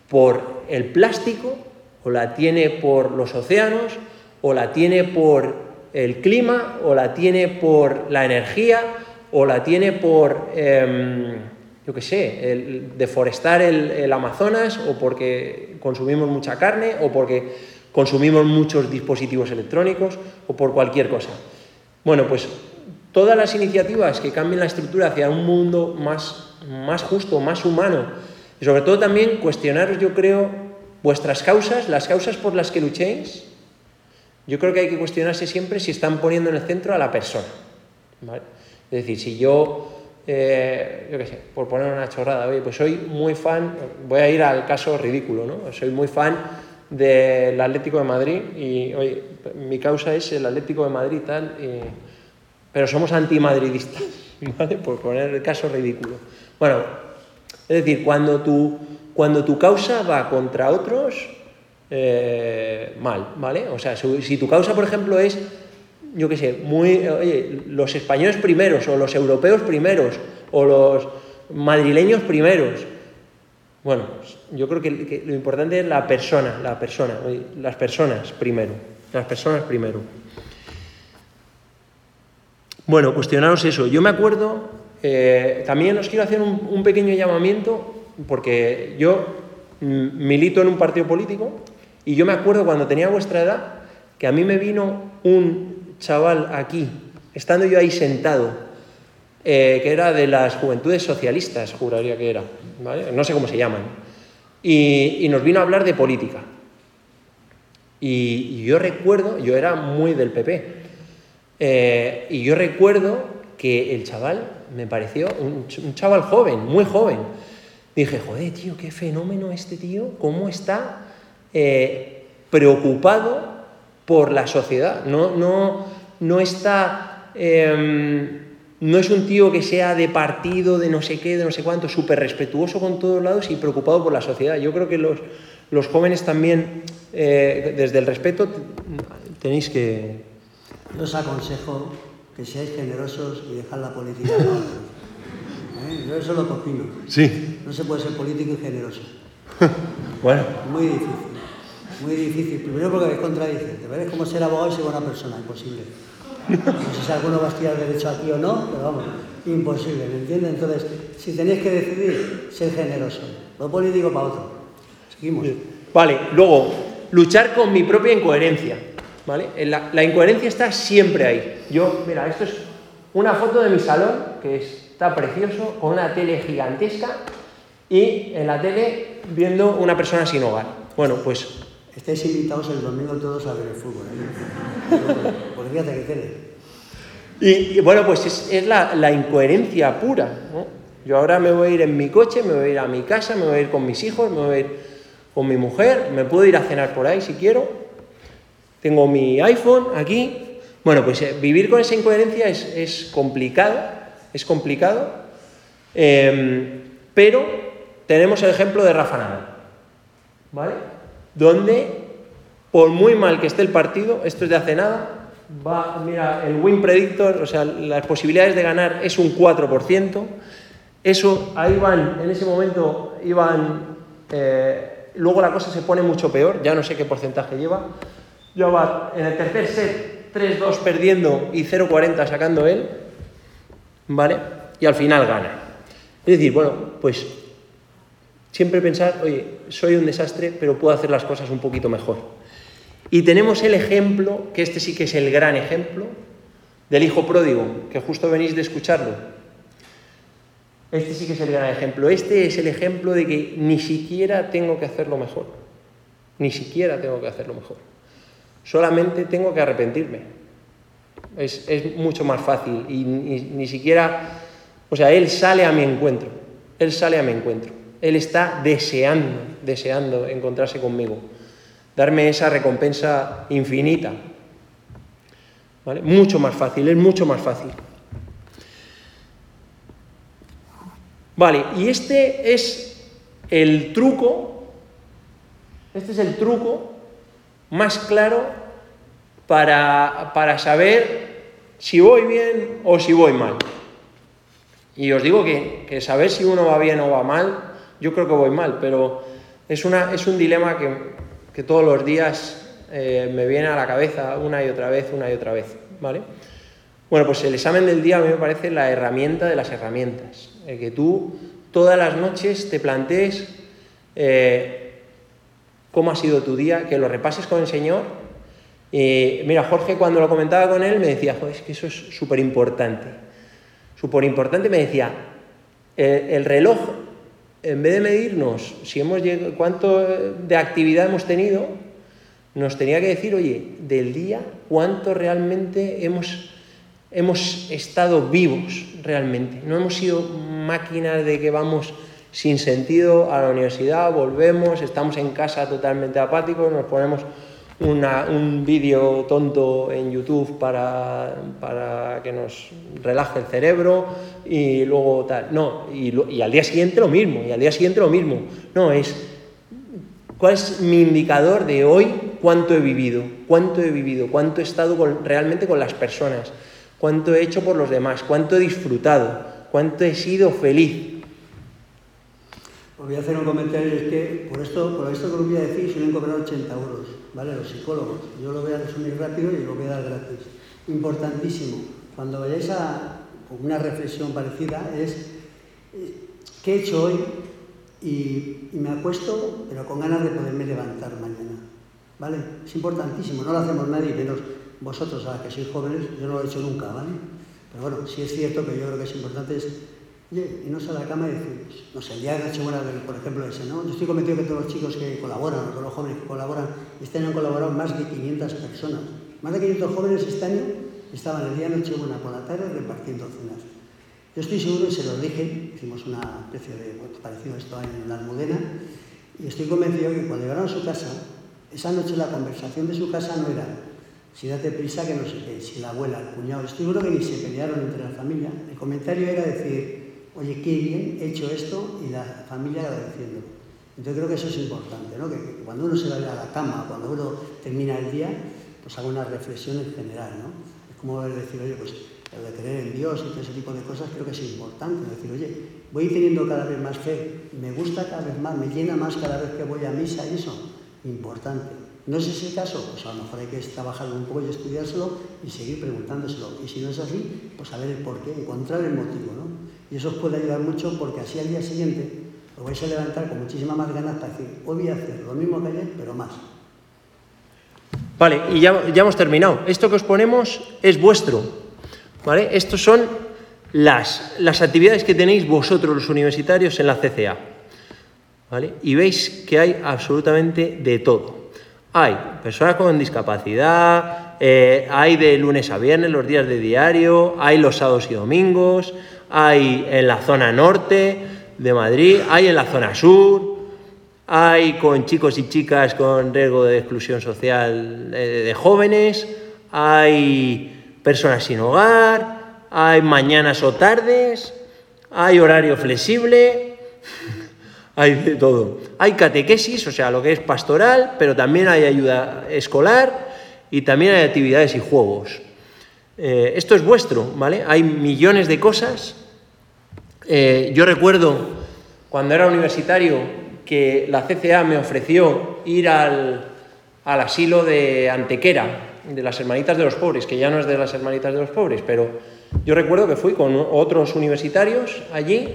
por el plástico, o la tiene por los océanos, o la tiene por el clima, o la tiene por la energía, o la tiene por, eh, yo qué sé, deforestar el, el, Amazonas, o porque consumimos mucha carne, o porque consumimos muchos dispositivos electrónicos, o por cualquier cosa. Bueno, pues todas las iniciativas que cambien la estructura hacia un mundo más, más justo, más humano, y sobre todo también cuestionaros, yo creo, vuestras causas, las causas por las que luchéis, yo creo que hay que cuestionarse siempre si están poniendo en el centro a la persona. ¿vale? Es decir, si yo, eh, yo qué sé, por poner una chorrada, oye, pues soy muy fan, voy a ir al caso ridículo, ¿no? Soy muy fan del Atlético de Madrid y, oye, mi causa es el Atlético de Madrid tal, y, pero somos antimadridistas, ¿vale? Por poner el caso ridículo. Bueno, es decir, cuando tu, cuando tu causa va contra otros, eh, mal, ¿vale? O sea, si tu causa, por ejemplo, es yo qué sé, muy, oye, los españoles primeros, o los europeos primeros, o los madrileños primeros. Bueno, yo creo que, lo importante es la persona, la persona, las personas primero, las personas primero. Bueno, cuestionaros eso. Yo me acuerdo, eh, también os quiero hacer un pequeño llamamiento, porque yo milito en un partido político, y yo me acuerdo cuando tenía vuestra edad, que a mí me vino un chaval aquí, estando yo ahí sentado, eh, que era de las juventudes socialistas, juraría que era, ¿vale? no sé cómo se llaman, y, nos vino a hablar de política. Y, yo recuerdo, yo era muy del PP, eh, y yo recuerdo que el chaval me pareció un chaval joven, muy joven. Dije, joder, tío, qué fenómeno este tío, cómo está eh, preocupado por la sociedad. No, no, no está. em, no es un tío que sea de partido, de no sé qué, de no sé cuánto, súper respetuoso con todos lados y preocupado por la sociedad. Yo creo que los, los jóvenes también, eh, desde el respeto, tenéis que, Yo os aconsejo que seáis generosos y dejad la política a otros. ¿Eh? Yo eso es lo que opino. Sí. No se puede ser político y generoso. Bueno, Muy difícil. Muy difícil. Primero porque es contradicente. ¿Ves? Es como ser abogado y ser buena persona. Imposible. No sé si alguno va a estudiar derecho aquí o no, pero vamos, imposible, ¿me entiendes? Entonces, si tenéis que decidir, ser generoso. Lo político para otro. Seguimos. Vale, luego, luchar con mi propia incoherencia. ¿Vale? La, la incoherencia está siempre ahí. Yo, mira, esto es una foto de mi salón, que está precioso, con una tele gigantesca y en la tele viendo una persona sin hogar. Bueno, pues Estáis invitados el domingo todos a ver el fútbol. ¿eh? Porque fíjate que tele. Y, y bueno, pues es, es la, la incoherencia pura. ¿no? Yo ahora me voy a ir en mi coche, me voy a ir a mi casa, me voy a ir con mis hijos, me voy a ir con mi mujer, me puedo ir a cenar por ahí si quiero. Tengo mi iPhone aquí. Bueno, pues eh, vivir con esa incoherencia es, es complicado, es complicado. Em, pero tenemos el ejemplo de Rafa Nadal, ¿vale? Donde, por muy mal que esté el partido, esto es de hace nada, va, mira, el win predictor, o sea, las posibilidades de ganar es un 4%. Eso, ahí van, en ese momento iban, eh, luego la cosa se pone mucho peor, ya no sé qué porcentaje lleva. Ya va en el tercer set 3-2 perdiendo y 0-40 sacando él, ¿vale? Y al final gana. Es decir, bueno, pues siempre pensar, oye, soy un desastre, pero puedo hacer las cosas un poquito mejor. Y tenemos el ejemplo, que este sí que es el gran ejemplo, del hijo pródigo, que justo venís de escucharlo. Este sí que es el gran ejemplo. Este es el ejemplo de que ni siquiera tengo que hacerlo mejor. Ni siquiera tengo que hacerlo mejor. Solamente tengo que arrepentirme. Es, es mucho más fácil y ni, ni siquiera, o sea, Él sale a mi encuentro. Él sale a mi encuentro. Él está deseando, deseando encontrarse conmigo. Darme esa recompensa infinita. ¿Vale? Mucho más fácil, es mucho más fácil. Vale, y este es el truco, este es el truco más claro para, para saber si voy bien o si voy mal. Y os digo que, que, saber si uno va bien o va mal, yo creo que voy mal, pero es, una, es un dilema que, que todos los días eh, me viene a la cabeza una y otra vez, una y otra vez, ¿vale? Bueno, pues el examen del día a mí me parece la herramienta de las herramientas. Que tú todas las noches te plantees eh, cómo ha sido tu día, que lo repases con el Señor. Eh, mira, Jorge cuando lo comentaba con él me decía, joder, es que eso es súper importante. Súper importante me decía, el, el, reloj, en vez de medirnos si hemos llegado, cuánto de actividad hemos tenido, nos tenía que decir, oye, del día, cuánto realmente hemos hemos estado vivos realmente. No hemos sido máquinas de que vamos sin sentido a la universidad, volvemos, estamos en casa totalmente apáticos, nos ponemos una, un vídeo tonto en YouTube para, para, que nos relaje el cerebro y luego tal. No, y, y al día siguiente lo mismo, y al día siguiente lo mismo. No, es cuál es mi indicador de hoy, cuánto he vivido, cuánto he vivido, cuánto he estado con, realmente con las personas cuánto he hecho por los demás, cuánto he disfrutado, cuánto he sido feliz. Os voy a hacer un comentario, es que por esto, por esto que os voy a decir suelen cobrar 80 euros, ¿vale? Los psicólogos. Yo lo voy a resumir rápido y lo voy a dar gratis. Importantísimo, cuando vayáis a una reflexión parecida, es ¿qué he hecho hoy? Y, y me acuesto, pero con ganas de poderme levantar mañana, ¿vale? Es importantísimo, no lo hacemos nadie, menos vosotros, a que sois jóvenes, yo no lo he hecho nunca, ¿vale? Pero bueno, sí es cierto que yo creo que es importante es Oye, irnos a la cama y decir, no sé, el día de Nochebuena, por ejemplo, ese, ¿no? Yo estoy convencido que todos los chicos que colaboran, todos los jóvenes que colaboran, este año han colaborado más de 500 personas. Más de 500 jóvenes este año estaban el día de Nochebuena por la tarde repartiendo cenas. Yo estoy seguro, y se los dije, hicimos una especie de, parecido a esto en la Almudena, y estoy convencido que cuando llegaron a su casa, esa noche la conversación de su casa no era si date prisa que no sé qué, si la abuela, el cuñado, estoy seguro que ni se pelearon entre la familia. El comentario era decir, oye, qué bien he hecho esto y la familia agradeciéndolo. Entonces creo que eso es importante, ¿no? que, que cuando uno se va a ir a la cama, cuando uno termina el día, pues haga una reflexión en general. ¿no? Es como decir, oye, pues lo de creer en Dios y todo ese tipo de cosas creo que es importante. Decir, oye, voy teniendo cada vez más fe, me gusta cada vez más, me llena más cada vez que voy a misa y eso, importante. ¿No es ese el caso? Pues a lo mejor hay que trabajarlo un poco y estudiárselo y seguir preguntándoselo. Y si no es así, pues saber el porqué, encontrar el motivo, ¿no? Y eso os puede ayudar mucho porque así al día siguiente os vais a levantar con muchísimas más ganas para decir, hoy voy a hacer lo mismo que ayer, pero más. Vale, y ya, ya hemos terminado. Esto que os ponemos es vuestro. ¿Vale? Estos son las, las actividades que tenéis vosotros los universitarios en la CCA. ¿Vale? Y veis que hay absolutamente de todo. Hay personas con discapacidad, eh, hay de lunes a viernes los días de diario, hay los sábados y domingos, hay en la zona norte de Madrid, hay en la zona sur, hay con chicos y chicas con riesgo de exclusión social eh, de jóvenes, hay personas sin hogar, hay mañanas o tardes, hay horario flexible, hay de todo. Hay catequesis, o sea, lo que es pastoral, pero también hay ayuda escolar y también hay actividades y juegos. Eh, esto es vuestro, ¿vale? Hay millones de cosas. Eh, yo recuerdo cuando era universitario que la CCA me ofreció ir al, al asilo de Antequera, de las Hermanitas de los Pobres, que ya no es de las Hermanitas de los Pobres, pero yo recuerdo que fui con otros universitarios allí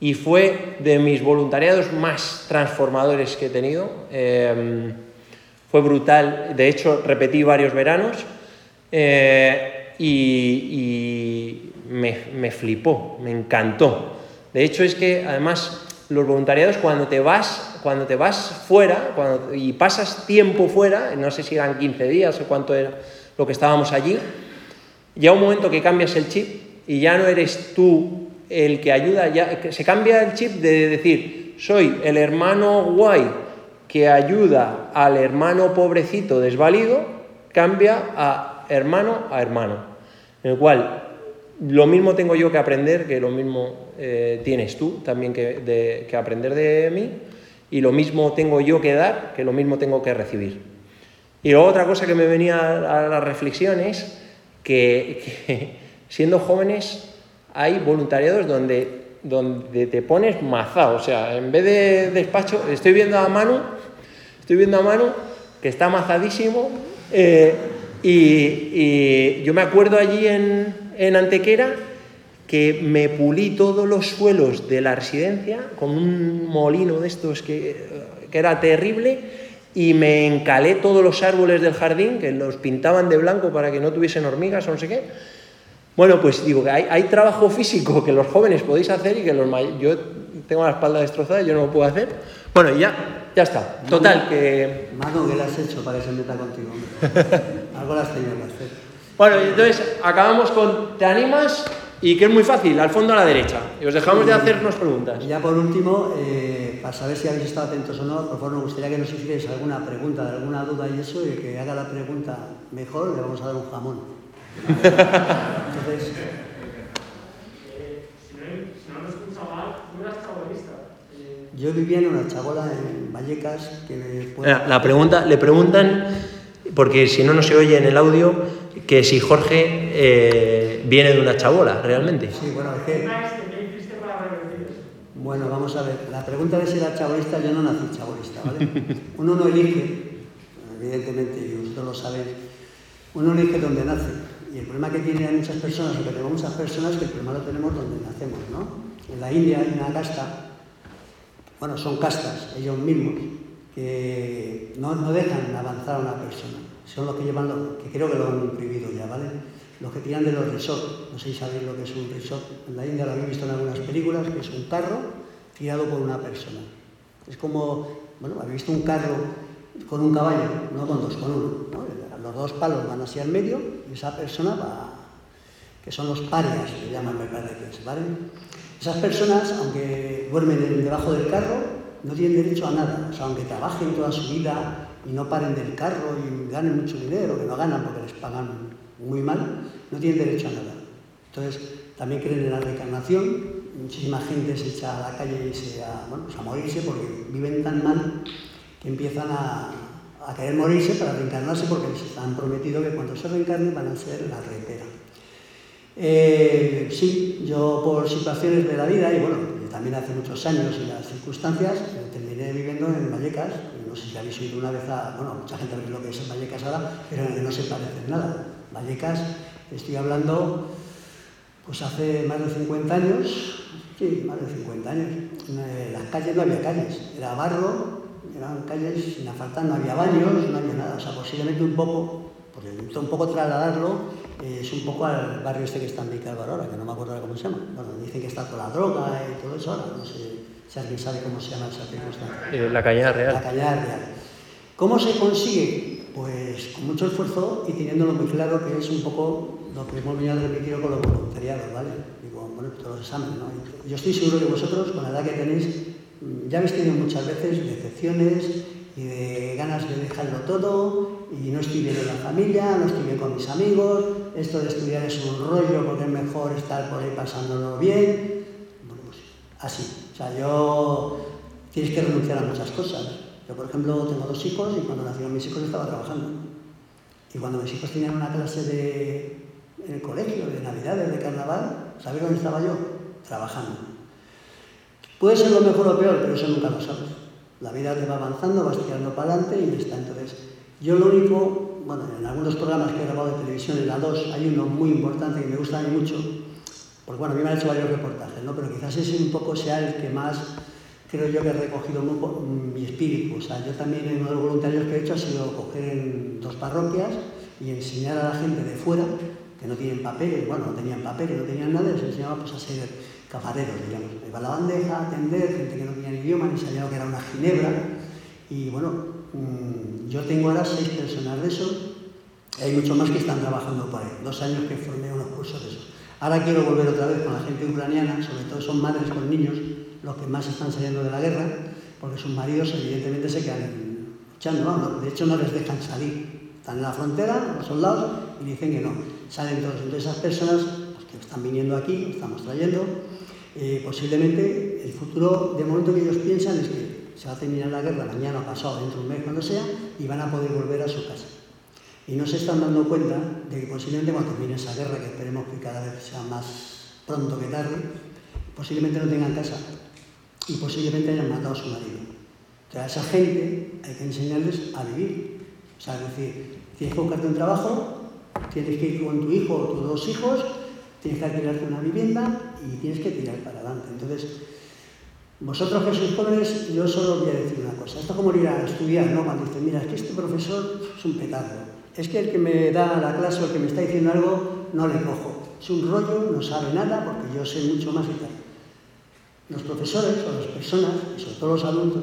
y fue de mis voluntariados más transformadores que he tenido. Eh, fue brutal, de hecho repetí varios veranos eh, y, me, flipó, me encantó. De hecho es que además los voluntariados cuando te vas, cuando te vas fuera y pasas tiempo fuera, no sé si eran 15 días o cuánto era lo que estábamos allí, llega un momento que cambias el chip y ya no eres tú el que ayuda, ya, se cambia el chip de decir, soy el hermano guay que ayuda al hermano pobrecito desvalido, cambia a hermano a hermano, en el cual lo mismo tengo yo que aprender, que lo mismo eh, tienes tú también que, de, que, aprender de mí, y lo mismo tengo yo que dar, que lo mismo tengo que recibir. Y otra cosa que me venía a la reflexión es que, siendo jóvenes hay voluntariados donde, donde te pones mazado, o sea, en vez de despacho, estoy viendo a Manu, estoy viendo a Manu, que está amazadísimo, eh, y, yo me acuerdo allí en, en, Antequera que me pulí todos los suelos de la residencia con un molino de estos que, que era terrible y me encalé todos los árboles del jardín, que los pintaban de blanco para que no tuviesen hormigas o no sé qué. Bueno, pues digo que hay, hay, trabajo físico que los jóvenes podéis hacer y que los yo tengo la espalda destrozada y yo no lo puedo hacer. Bueno, y ya, ya está. Total, que... Manu, ¿qué le has hecho para que se meta contigo? Algo le has tenido que hacer. Bueno, y entonces acabamos con ¿te animas? Y que es muy fácil, al fondo a la derecha. Y os dejamos de hacernos preguntas. Y ya por último, eh, para saber si habéis estado atentos o no, por favor, nos gustaría que nos hicierais alguna pregunta, alguna duda y eso, y el que haga la pregunta mejor le vamos a dar un jamón. Entonces, yo vivía en una chabola en Vallecas que puede... La pregunta, le preguntan, porque si no, no se oye en el audio, que si Jorge eh, viene de una chabola, realmente. Sí, bueno, es que... Bueno, vamos a ver. La pregunta de si era chabolista, yo no nací chabolista, ¿vale? Uno no elige, evidentemente, y vosotros lo sabéis, uno elige donde nace. Y el problema que tienen muchas personas, o que tenemos muchas personas, es que el problema lo tenemos donde nacemos, ¿no? En la India hay una casta, bueno, son castas, ellos mismos, que no, dejan avanzar a una persona. Son los que llevan, lo, que creo que lo han prohibido ya, ¿vale? los que tiran de los resorts. No sé si sabéis lo que es un resort. En la India lo habéis visto en algunas películas, que es un carro tirado por una persona. Es como, bueno, habéis visto un carro con un caballo, no con dos, con uno. ¿no? Los dos palos van hacia el medio y esa persona va, que son los parias, que llaman, me parece que es, ¿vale? Esas personas, aunque duermen debajo del carro, no tienen derecho a nada. O sea, aunque trabajen toda su vida y no paren del carro y ganen mucho dinero, que no ganan porque les pagan muy mal, no tienen derecho a nada. Entonces, también creen en la reencarnación. Muchísima gente se echa a la calle y se a, bueno, pues a morirse porque viven tan mal que empiezan a, querer morirse para reencarnarse porque les han prometido que cuando se reencarnen van a ser la reitera. Eh, sí, yo por situaciones de la vida y bueno, también hace muchos años y las circunstancias, terminé viviendo en Vallecas. No sé si habéis oído una vez a, bueno, mucha gente lo que es en Vallecas ahora, pero no se parece en nada. Vallecas, estoy hablando, pues hace más de 50 años, sí, más de 50 años, eh, las calles no había calles, era barro, eran calles sin asfaltar, no había baños, no había nada, o sea, posiblemente un poco, porque un poco trasladarlo, es un poco al barrio este que está en Vicálvaro ahora, que no me acuerdo cómo se llama. Bueno, dicen que está toda la droga y todo eso ahora, no sé si alguien sabe cómo se llama esa circunstancia. Eh, la cañada real. La cañada real. ¿Cómo se consigue? Pues con mucho esfuerzo y teniéndolo muy claro que es un poco lo que hemos venido a repetir con los voluntariados, ¿vale? Digo, bueno, todos los exámenes, ¿no? Yo estoy seguro que vosotros, con la edad que tenéis, mm, ya habéis tenido muchas veces decepciones y de ganas de dejarlo todo y no estoy bien en la familia, no estoy con mis amigos, esto de estudiar es un rollo porque es mejor estar por ahí pasándolo bien. Bueno, pues así. O sea, yo tienes que renunciar a muchas cosas. Yo, por ejemplo, tengo dos hijos y cuando nacieron mis hijos estaba trabajando. Y cuando mis hijos tenían una clase de, en el colegio, de Navidades, de Carnaval, ¿sabéis dónde estaba yo? Trabajando. Puede ser lo mejor o peor, pero eso nunca lo sabes. La vida te va avanzando, vas tirando para adelante y ya está. Entonces, yo lo único, bueno, en algunos programas que he grabado de televisión, en la 2, hay uno muy importante que me gusta a mucho, porque bueno, a mí me han hecho varios reportajes, ¿no? Pero quizás ese un poco sea el que más creo yo que he recogido mi espíritu. O sea, yo también uno de los voluntarios que he hecho ha sido coger en dos parroquias y enseñar a la gente de fuera, que no tienen papeles, bueno, no tenían papeles, no tenían nada, les enseñaba pues a ser camareros, digamos. Iba la bandeja, a atender, gente que no tenía ni idioma, ni sabía lo que era una ginebra. Y bueno, mmm, yo tengo ahora seis personas de esos, hay muchos más que están trabajando por ahí. Dos años que formé unos cursos de esos. Ahora quiero volver otra vez con la gente ucraniana, sobre todo son madres con niños, los que más están saliendo de la guerra, porque sus maridos evidentemente se quedan luchando, ¿no? de hecho no les dejan salir. Están en la frontera, los soldados, y dicen que no, salen todos. Esas personas pues, que están viniendo aquí, estamos trayendo, eh, posiblemente el futuro, de momento que ellos piensan es que se va a terminar la guerra mañana, pasado, dentro de un mes, cuando sea, y van a poder volver a su casa. Y no se están dando cuenta de que posiblemente cuando termine esa guerra, que esperemos que cada vez sea más pronto que tarde, posiblemente no tengan casa y posiblemente hayan matado a su marido. Sea, a esa gente hay que enseñarles a vivir. O sea, es decir, tienes que buscarte un trabajo, tienes que ir con tu hijo o tus dos hijos, tienes que alquilarte una vivienda y tienes que tirar para adelante. Entonces, vosotros que sois yo solo voy a decir una cosa. Esto es como ir a estudiar, ¿no? Cuando dicen, mira, es que este profesor es un petardo. Es que el que me da la clase o el que me está diciendo algo, no le cojo. Es un rollo, no sabe nada, porque yo sé mucho más y tal. Los profesores o las personas, y sobre todo los adultos,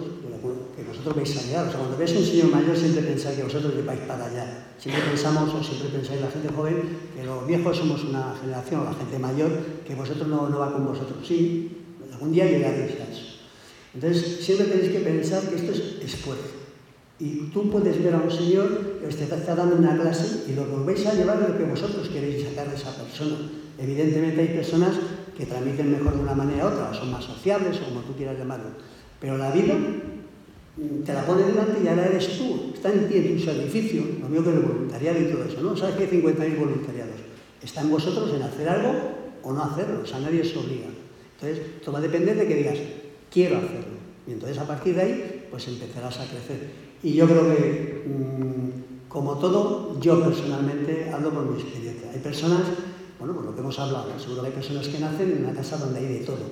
vosotros veis allá, o sea, cuando veis un señor mayor siempre pensáis que vosotros lleváis para allá. Siempre pensamos, o siempre pensáis la gente joven, que los viejos somos una generación, o la gente mayor, que vosotros no, no va con vosotros. Sí, algún día llegaréis a eso. Entonces, siempre tenéis que pensar que esto es esfuerzo. Y tú puedes ver a un señor que os está dando una clase y lo volvéis a llevar lo que vosotros queréis sacar de esa persona. Evidentemente hay personas que transmiten mejor de una manera u otra, o son más sociables, o como tú quieras llamarlo. Pero la vida te la pone delante y ahora eres tú. Está en ti, en tu sacrificio, lo mío que el voluntariado y todo eso, ¿no? ¿Sabes que hay 50.000 voluntariados? Está en vosotros en hacer algo o no hacerlo, o sea, nadie os obliga. Entonces, esto va de que digas, quiero hacerlo. Y entonces a partir de ahí, pues empezarás a crecer. Y yo creo que, mmm, como todo, yo personalmente hablo por mi experiencia. Hay personas, bueno, por lo que hemos hablado, seguro que hay personas que nacen en una casa donde hay de todo.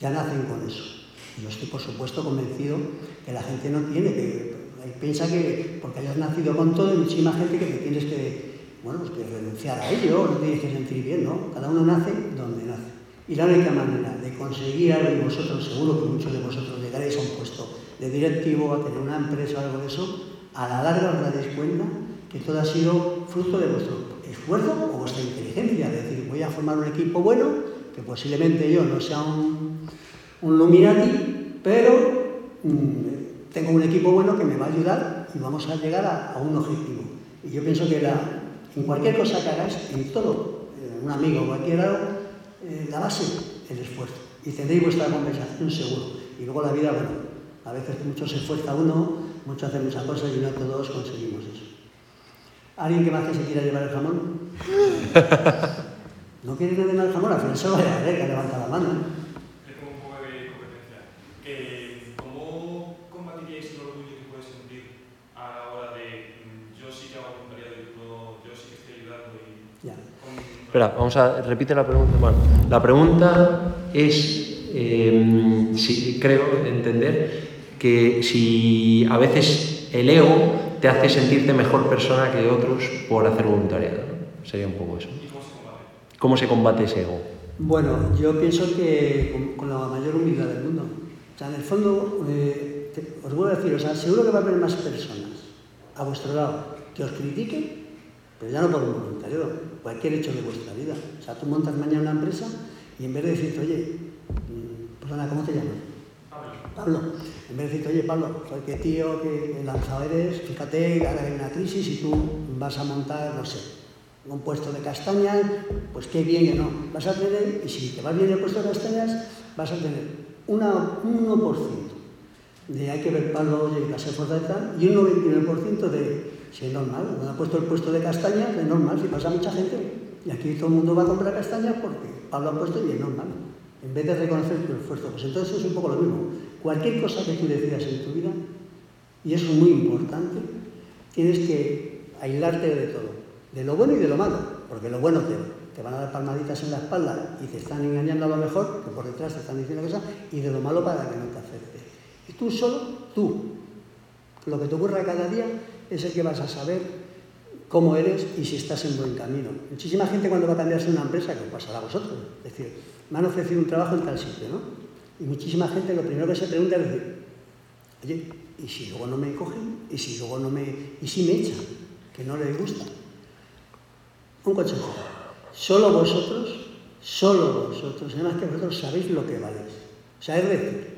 Ya nacen con eso. Yo estoy, por supuesto, convencido que la gente no tiene que... Piensa que porque hayas nacido con todo, hay muchísima gente que te tienes que, bueno, pues renunciar a ello, no tienes que sentir bien, ¿no? Cada uno nace donde nace. Y la única manera de conseguir algo, y vosotros, seguro que muchos de vosotros llegaréis a un puesto de directivo, a tener una empresa o algo de eso, a la larga os daréis cuenta que todo ha sido fruto de vuestro esfuerzo o vuestra inteligencia. Es decir, voy a formar un equipo bueno, que posiblemente yo no sea un, un Luminati, pero mm, tengo un equipo bueno que me va a ayudar y vamos a llegar a, a un objetivo. Y yo pienso que la, en cualquier cosa que hagáis, en todo, eh, un amigo o cualquier algo, eh, la base, el esfuerzo. Y tendréis vuestra compensación seguro. Y luego la vida, bueno, a veces mucho se esfuerza uno, mucho hace muchas cosas y no todos conseguimos eso. ¿Alguien que más que se quiera llevar el jamón? ¿No quiere nadie el jamón? Al final se va a ver que levanta la mano. Es como un poco de competencia. Eh, ¿Cómo combatiríais el orgullo que puedes sentir a la hora de mm, yo sí que hago voluntariado y tú, yo sí que estoy ayudando y... Ya. con- Espera, vamos a repite la pregunta. Bueno, la pregunta es, eh, si, creo entender que si a veces el ego te hace sentirte mejor persona que otros por hacer voluntariado. ¿no? Sería un poco eso. ¿Y cómo se combate? ¿Cómo se combate ese ego? Bueno, yo pienso que con, con la mayor humildad del mundo. O sea, en el fondo, eh, te- os vuelvo a decir, o sea, seguro que va a haber más personas a vuestro lado que os critiquen, pero ya no por un voluntariado, cualquier hecho de vuestra vida. O sea, tú montas mañana una empresa y en vez de decirte, oye, mm, perdona, ¿cómo te llamas? Pablo. En vez de decirte, oye, Pablo, joder, qué tío, qué lanzado eres, fíjate, ahora hay una crisis y tú vas a montar, no sé, un puesto de castañas, pues qué bien que no. Vas a tener, y si te va bien el puesto de castañas, vas a tener un 1% de hay que ver Pablo, oye, que se esfuerza y y un 99% de, si es normal, cuando ha puesto el puesto de castañas, es normal, si pasa mucha gente. Y aquí todo el mundo va a comprar castañas porque Pablo ha puesto y es normal. En vez de reconocer tu esfuerzo, pues entonces es un poco lo mismo. Cualquier cosa que tú decidas en tu vida, y eso es muy importante, tienes que aislarte de todo, de lo bueno y de lo malo, porque lo bueno te, te van a dar palmaditas en la espalda y te están engañando a lo mejor, que por detrás te están diciendo cosas, y de lo malo para que no te afecte. Y tú solo, tú, lo que te ocurra cada día es el que vas a saber cómo eres y si estás en buen camino. Muchísima gente cuando va a cambiarse una empresa, que os pasará a vosotros, es decir, me han ofrecido un trabajo en tal sitio, ¿no? Y muchísima gente lo primero que se pregunta es oye, ¿y si luego no me cogen? ¿Y si luego no me... ¿Y si me echan? Que no les gusta. Un consejo. Solo vosotros, solo vosotros, además que vosotros sabéis lo que valéis. O sea, es decir,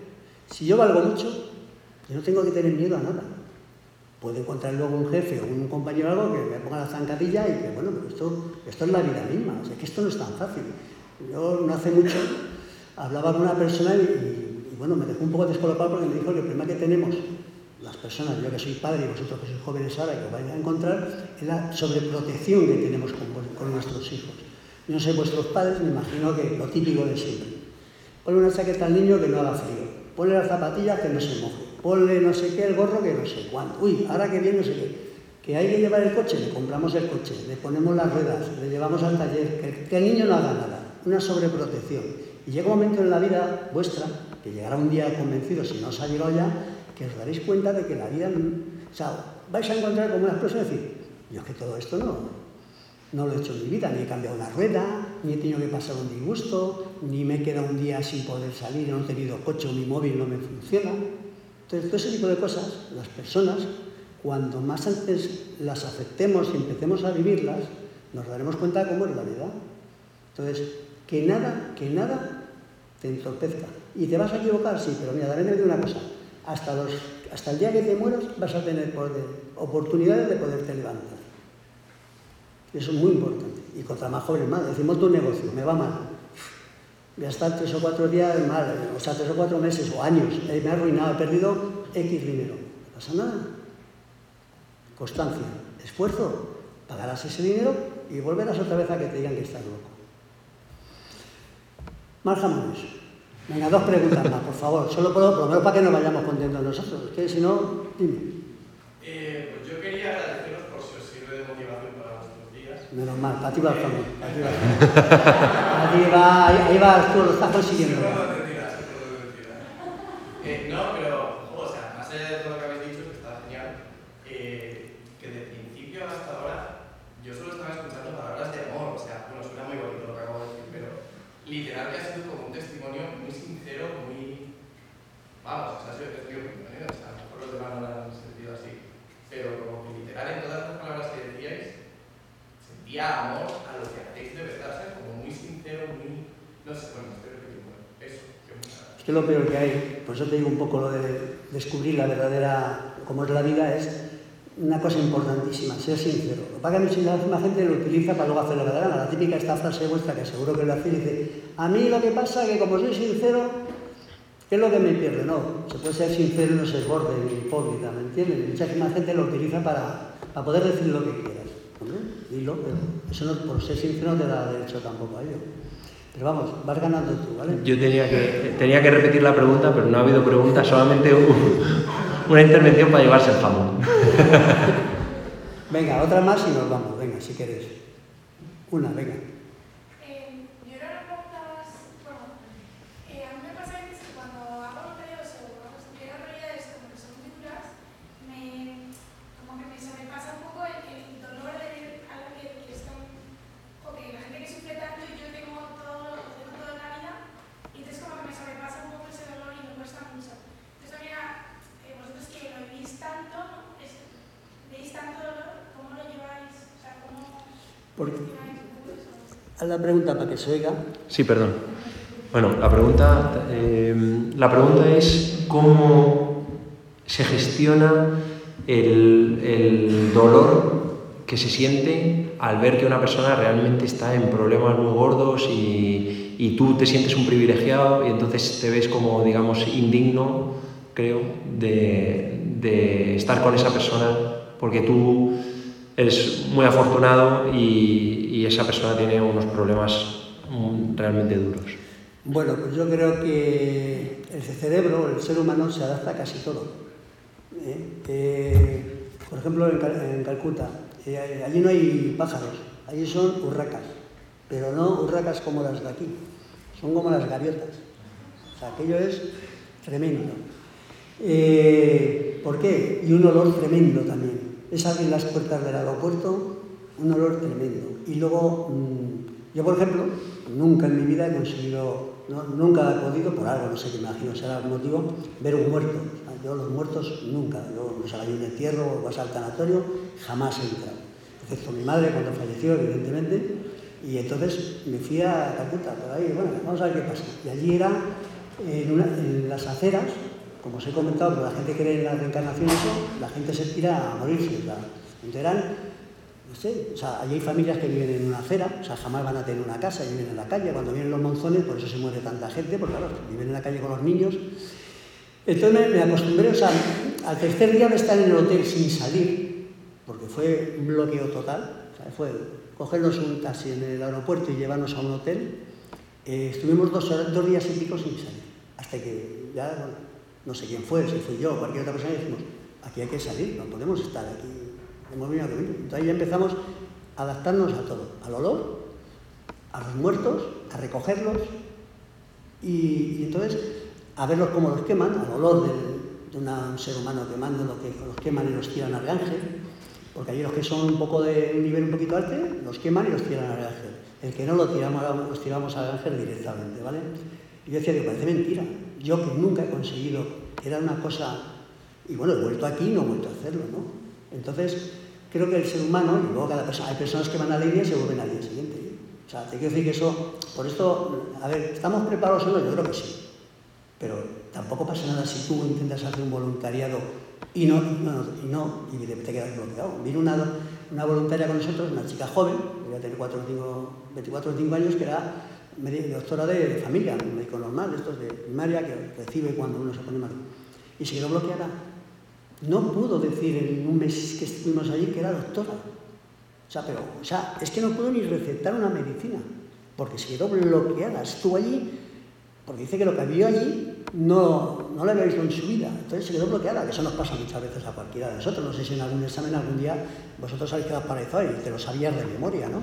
si yo valgo mucho, yo no tengo que tener miedo a nada. Puedo encontrar luego un jefe o un compañero algo que me ponga la zancadilla y que, bueno, pero esto, esto es la vida misma, o sea, que esto no es tan fácil. Yo no hace mucho hablaba con una persona y, bueno, me dejó un poco descolocado porque me dijo que el problema que tenemos las personas, yo que soy padre y vosotros que sois jóvenes ahora y que os vais a encontrar, es la sobreprotección que tenemos con, con nuestros hijos. Yo no sé, vuestros padres, me imagino que lo típico de siempre. Ponle una chaqueta al niño que no haga frío, ponle las zapatillas que no se moje, ponle no sé qué, el gorro que no sé cuánto. Uy, ahora que viene no sé qué. Que hay que llevar el coche, le compramos el coche, le ponemos las ruedas, le llevamos al taller, que, el niño no haga nada. Una sobreprotección. Y llega un momento en la vida vuestra, que llegará un día convencido, si no os ha llegado ya, que os daréis cuenta de que la vida, o sea, vais a encontrar como unas personas y decir, yo es que todo esto no, no lo he hecho en mi vida, ni he cambiado una rueda, ni he tenido que pasar un disgusto, ni me he quedado un día sin poder salir, no he tenido coche o mi móvil no me funciona. Entonces, todo ese tipo de cosas, las personas, cuando más antes las aceptemos y empecemos a vivirlas, nos daremos cuenta de cómo es la vida. Entonces, que nada, que nada te entorpezca. Y te vas a equivocar, sí, pero mira, también te una cosa, hasta, el día que te mueras vas a tener oportunidades de poderte levantar. Eso es muy importante. Y contra más jóvenes más. Decimos tu negocio, me va mal. Voy a estar tres o cuatro días mal, o sea, tres o cuatro meses o años. Eh, me ha arruinado, he perdido X dinero. No pasa nada. Constancia, esfuerzo, pagarás ese dinero y volverás otra vez a que te digan que estás loco. Más. Venga, dos preguntas más, por favor. Solo por, por lo menos para que nos vayamos contentos nosotros. Que si no, dime. Eh, pues yo quería agradeceros por si os sirve de motivación para vuestros días. Menos mal, para ti va el fondo. Para ti va el fondo. Para ti va, ahí, ahí vas tú, lo estás consiguiendo. Sí, puedo decir, sí, puedo decir. Eh, no, pero, o sea, más allá de todo lo que habéis dicho, que está genial, eh, que de principio hasta ahora yo solo estaba escuchando palabras de amor, o sea, bueno, suena muy bonito lo que acabo de decir, pero literal que ha sido como un testimonio muy sincero, muy... Vamos, o sea, ha sido testigo, ¿eh? o sea, a lo mejor los demás no lo han sentido así, pero como que literal en todas las palabras que decíais, sentía amor a lo que hacéis de verdad, ¿sabes? Como muy sincero, muy... No sé, bueno, estoy repitiendo eso, que muchas Es que lo peor que hay, por eso te digo un poco lo de descubrir la verdadera, cómo es la vida, es una cosa importantísima, ser sincero. Lo que que muchísima gente lo utiliza para luego hacer que la gana. La típica esta frase vuestra que seguro que lo hacéis, dice, a mí lo que pasa es que como soy sincero, ¿qué es lo que me pierde? No, se puede ser sincero y no ser borde ni hipócrita, ¿me entiendes? Muchísima gente lo utiliza para, para poder decir lo que quieras. Dilo, pero eso no, por ser sincero no te da derecho tampoco a ello. Pero vamos, vas ganando tú, ¿vale? Yo tenía que, tenía que repetir la pregunta, pero no ha habido pregunta, solamente un- una intervención para llevarse el jamón. Venga, otra más y nos vamos, venga, si queréis. Una, venga. Eh, yo era una pregunta más, bueno, eh, a mí me pasa a veces que cuando hago voluntariados o vamos, quiero realidades como que son muy duras, me, como que me sobrepasa un poco el, el dolor de ver algo que, que es tan, o que la gente que sufre tanto y yo tengo todo, lo tengo todo en la vida, y entonces como que me sobrepasa un poco ese dolor y me cuesta mucho. Entonces también, eh, vosotros que lo vivís tanto, ¿no? Es, veis tanto dolor, ¿cómo lo lleváis? O sea, ¿cómo Porque, gestionáis un poco eso? haz la pregunta para que se oiga. Sí, perdón. Bueno, la pregunta, eh, la pregunta es cómo se gestiona el, el dolor que se siente al ver que una persona realmente está en problemas muy gordos y, y tú te sientes un privilegiado y entonces te ves como, digamos, indigno, creo, de, de estar con esa persona porque tú eres muy afortunado y, esa persona tiene unos problemas realmente duros. Bueno, pues yo creo que el cerebro, el ser humano, se adapta a casi todo. ¿eh? Eh, por ejemplo, en, Cal- en Calcuta, eh, allí no hay pájaros, allí son urracas, pero no urracas como las de aquí, son como las gaviotas. O sea, aquello es tremendo. ¿Por qué? Y un olor tremendo también. Es abrir las puertas del aeropuerto, un olor tremendo. Y luego, mm, yo por ejemplo, nunca en mi vida he conseguido, nunca he podido, por algo, no sé qué imagino será el motivo, ver un muerto. Yo los muertos nunca, yo sé, hay un entierro o vas al tanatorio, jamás he entrado. Excepto mi madre cuando falleció, evidentemente, y entonces me fui a Calcuta, por ahí, bueno, vamos a ver qué pasa. Y allí era en las aceras, como os he comentado, la gente cree en la reencarnación, eso, la gente se tira a morirse. Entonces eran, no sé, o sea, allí hay familias que viven en una acera, o sea, jamás van a tener una casa, viven en la calle. Cuando vienen los monzones, por eso se muere tanta gente, porque claro, viven en la calle con los niños. Entonces me, acostumbré, o sea, al tercer día de estar en el hotel sin salir, porque fue un bloqueo total, o sea, fue cogernos un taxi en el aeropuerto y llevarnos a un hotel, eh, estuvimos dos, dos días y pico sin salir, hasta que ya, bueno, no sé quién fue, si fui yo o cualquier otra persona, y dijimos, aquí hay que salir, no podemos estar aquí, hemos venido a vivir. Entonces ya empezamos a adaptarnos a todo, al olor, a los muertos, a recogerlos, y, entonces a verlos cómo los queman, al olor de un ser humano quemando, que los queman y los tiran al ángel, porque allí los que son un poco de un nivel un poquito alto, los queman y los tiran al ángel. El que no lo tiramos, los tiramos al ángel directamente, ¿vale? Y yo decía, digo, parece mentira. Yo que nunca he conseguido, era una cosa, y bueno, he vuelto aquí y no he vuelto a hacerlo, ¿no? Entonces, creo que el ser humano, y luego cada persona, hay personas que van al día y se vuelven al día siguiente. O sea, te quiero decir que eso, por esto, a ver, ¿estamos preparados o no? Yo creo que sí. Pero tampoco pasa nada si tú intentas hacer un voluntariado y no, y no, y, te, quedas bloqueado. Vino una, una voluntaria con nosotros, una chica joven, debía tener 4 o 5, 24 o 5 años, que era doctora de, familia, médico normal, estos de primaria, que recibe cuando uno se pone mal. Y se quedó bloqueada. No pudo decir en un mes que estuvimos allí que era doctora. O sea, pero, o sea, es que no pudo ni recetar una medicina, porque se quedó bloqueada. Estuvo allí, porque dice que lo que vio allí no, no lo había visto en su vida. Entonces se quedó bloqueada, que eso nos pasa muchas veces a cualquiera de nosotros. No sé si en algún examen algún día vosotros habéis quedado paralizados y te lo sabías de memoria, ¿no?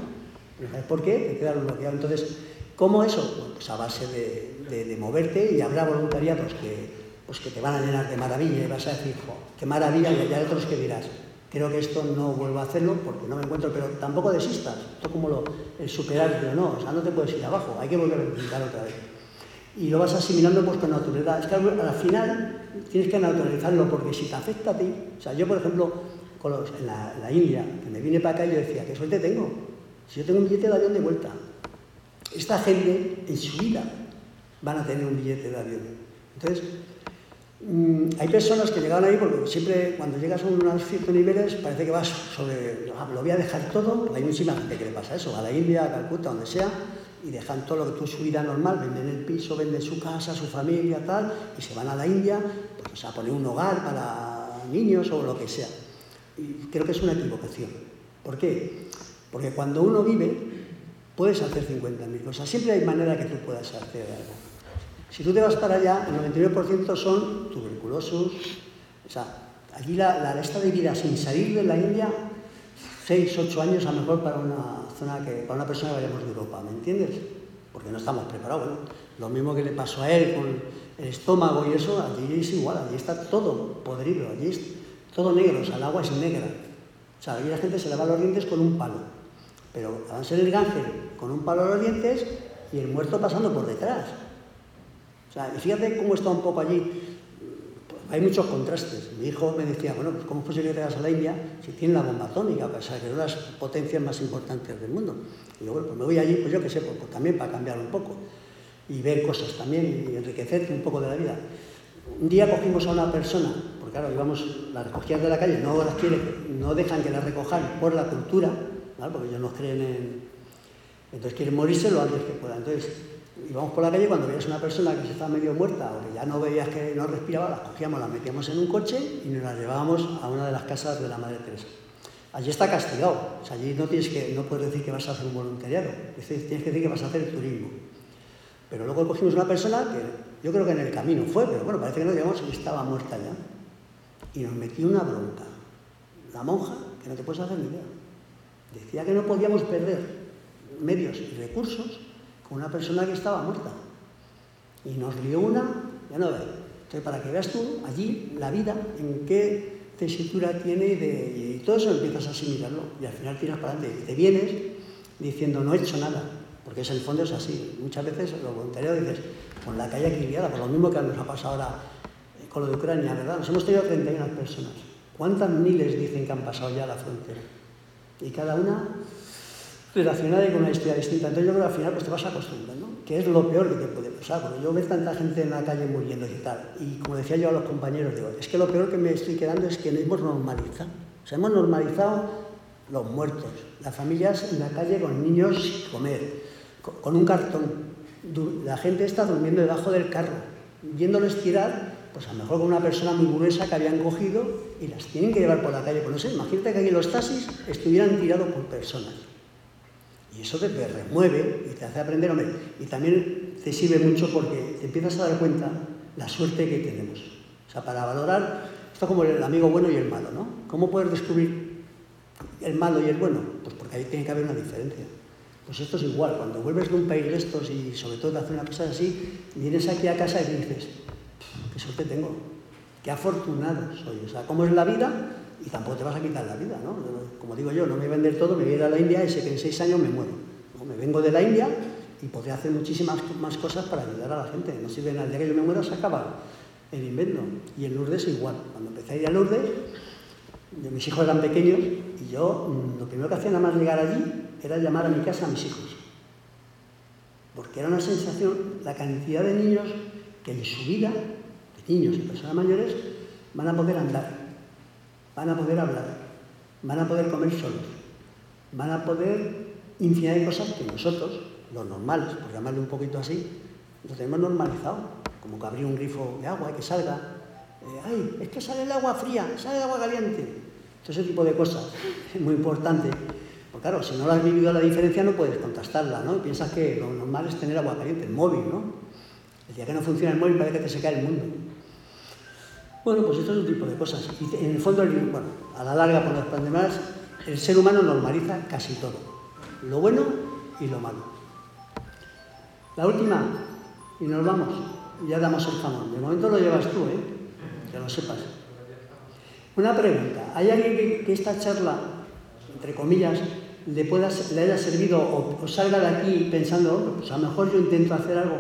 ¿Sabes por qué? Te quedas bloqueado. Entonces, ¿cómo eso? Bueno, pues a base de, de- moverte y habrá voluntariados que, pues que te van a llenar de maravilla y vas a decir, "Jo, qué maravilla, y hay otros que dirás, Creo que esto no vuelvo a hacerlo porque no me encuentro, pero tampoco desistas. Esto como lo, el superar, pero no, o sea, no te puedes ir abajo, hay que volver a intentar otra vez. Y lo vas asimilando pues con naturalidad. Es que al, al final tienes que naturalizarlo porque si te afecta a ti, o sea, yo por ejemplo, con los- en, la, en la India, que me vine para acá y yo decía, ¿qué suerte tengo? Si yo tengo un billete de avión de vuelta. Esta gente en su vida van a tener un billete de avión. Entonces, Mm, hay personas que llegaban ahí porque siempre cuando llegas a unos ciertos niveles parece que vas sobre, "Ah, lo voy a dejar todo, porque hay muchísima gente que le pasa eso, a la India, a Calcuta, donde sea, y dejan todo lo que tú su vida normal, venden el piso, venden su casa, su familia, tal, y se van a la India pues, a poner un hogar para niños o lo que sea. Y creo que es una equivocación. ¿Por qué? Porque cuando uno vive, puedes hacer 50.000 cosas. Siempre hay manera que tú puedas hacer algo. Si tú te vas para allá, el 99% son tuberculosos. O sea, allí la, la esta de vida sin salir de la India, 6, 8 años a lo mejor para una zona que, para una persona que vayamos de Europa, ¿me entiendes? Porque no estamos preparados. Bueno, lo mismo que le pasó a él con el estómago y eso, allí es igual, allí está todo podrido, allí es todo negro, o sea, el agua es negra. O sea, allí la gente se lava los dientes con un palo. Pero van a ser el gángel con un palo a los dientes y el muerto pasando por detrás. O sea, y fíjate cómo está un poco allí. Hay muchos contrastes. Mi hijo me decía, bueno, pues ¿cómo es posible que te vayas a la India si tienen la bomba atómica? O sea, que de las potencias más importantes del mundo. Y yo, bueno, pues me voy allí, pues yo qué sé, pues, pues también para cambiar un poco. Y ver cosas también y enriquecerte un poco de la vida. Un día cogimos a una persona, porque claro, íbamos, las recogías de la calle, no las quieren, no dejan que las recojan por la cultura, porque ellos no creen en... Entonces quieren morirse lo antes que puedan. Entonces, íbamos por la calle cuando veías una persona que se estaba medio muerta o que ya no veías que no respiraba, las cogíamos, las metíamos en un coche y nos las llevábamos a una de las casas de la Madre Teresa. Allí está castigado, o sea, allí no, tienes que, no puedes decir que vas a hacer un voluntariado, tienes que decir que vas a hacer turismo. Pero luego cogimos una persona que yo creo que en el camino fue, pero bueno, parece que no llegamos y estaba muerta ya. Y nos metió una bronca. La monja, que no te puedes hacer ni idea. Decía que no podíamos perder medios y recursos con una persona que estaba muerta. Y nos lió una, ya no ves. Entonces, para que veas tú allí la vida, en qué tesitura tiene y, todo eso empiezas a asimilarlo. Y al final tiras para adelante. Y te vienes diciendo, no he hecho nada. Porque es, el fondo es así. Muchas veces los voluntarios dices, con la calle aquí liada, por lo mismo que nos ha pasado ahora eh, con lo de Ucrania, ¿verdad? Nos hemos tenido 31 personas. ¿Cuántas miles dicen que han pasado ya la frontera? Y cada una relacionada con una historia distinta. Entonces yo creo que al final pues te vas acostumbrando, que es lo peor que te puede pasar. Porque yo veo tanta gente en la calle muriendo y tal. Y como decía yo a los compañeros, digo, es que lo peor que me estoy quedando es que hemos normalizado. O sea, hemos normalizado los muertos, las familias en la calle con niños sin comer, con, un cartón. La gente está durmiendo debajo del carro, viéndoles tirar, pues a lo mejor con una persona muy gruesa que habían cogido y las tienen que llevar por la calle. Pues no sé, imagínate que aquí los taxis estuvieran tirados por personas. Y eso te, remueve y te hace aprender, hombre. Y también te sirve mucho porque te empiezas a dar cuenta la suerte que tenemos. O sea, para valorar, esto como el amigo bueno y el malo, ¿no? ¿Cómo poder descubrir el malo y el bueno? Pues porque ahí tiene que haber una diferencia. Pues esto es igual, cuando vuelves de un país de estos y sobre todo te hace una cosa así, vienes aquí a casa y dices, qué suerte tengo, qué afortunado soy. O sea, cómo es la vida y tampoco te vas a quitar la vida, ¿no? Como digo yo, no me voy a vender todo, me voy a ir a la India y sé que en seis años me muero. Me vengo de la India y podré hacer muchísimas más cosas para ayudar a la gente. No sirve nada, el día que yo me muera se acaba el invento. Y en Lourdes igual. Cuando empecé a ir a Lourdes, mis hijos eran pequeños y yo mm, lo primero que hacía nada más llegar allí era llamar a mi casa a mis hijos. Porque era una sensación, la cantidad de niños que en su vida, niños y personas mayores, van a poder andar, van a poder hablar, van a poder comer solos, van a poder infinidad de cosas que nosotros, los normales, por llamarle un poquito así, lo tenemos normalizado, como que abrir un grifo de agua y que salga, eh, ay, es que sale el agua fría, sale el agua caliente, todo ese tipo de cosas, es muy importante. Porque claro, si no lo has vivido la diferencia no puedes contrastarla, ¿no? Piensas que lo normal es tener agua caliente, el móvil, ¿no? El día que no funciona el móvil parece que te se cae el mundo. Bueno, pues esto es un tipo de cosas. Y en el fondo, bueno, a la larga, por los problemas, el ser humano normaliza casi todo. Lo bueno y lo malo. La última, y nos vamos. Ya damos el jamón. De momento lo llevas tú, ¿eh? Que lo sepas. Una pregunta, ¿hay alguien que, esta charla, entre comillas, le, pueda, le haya servido o, o salga de aquí pensando, "Oh, pues a lo mejor yo intento hacer algo?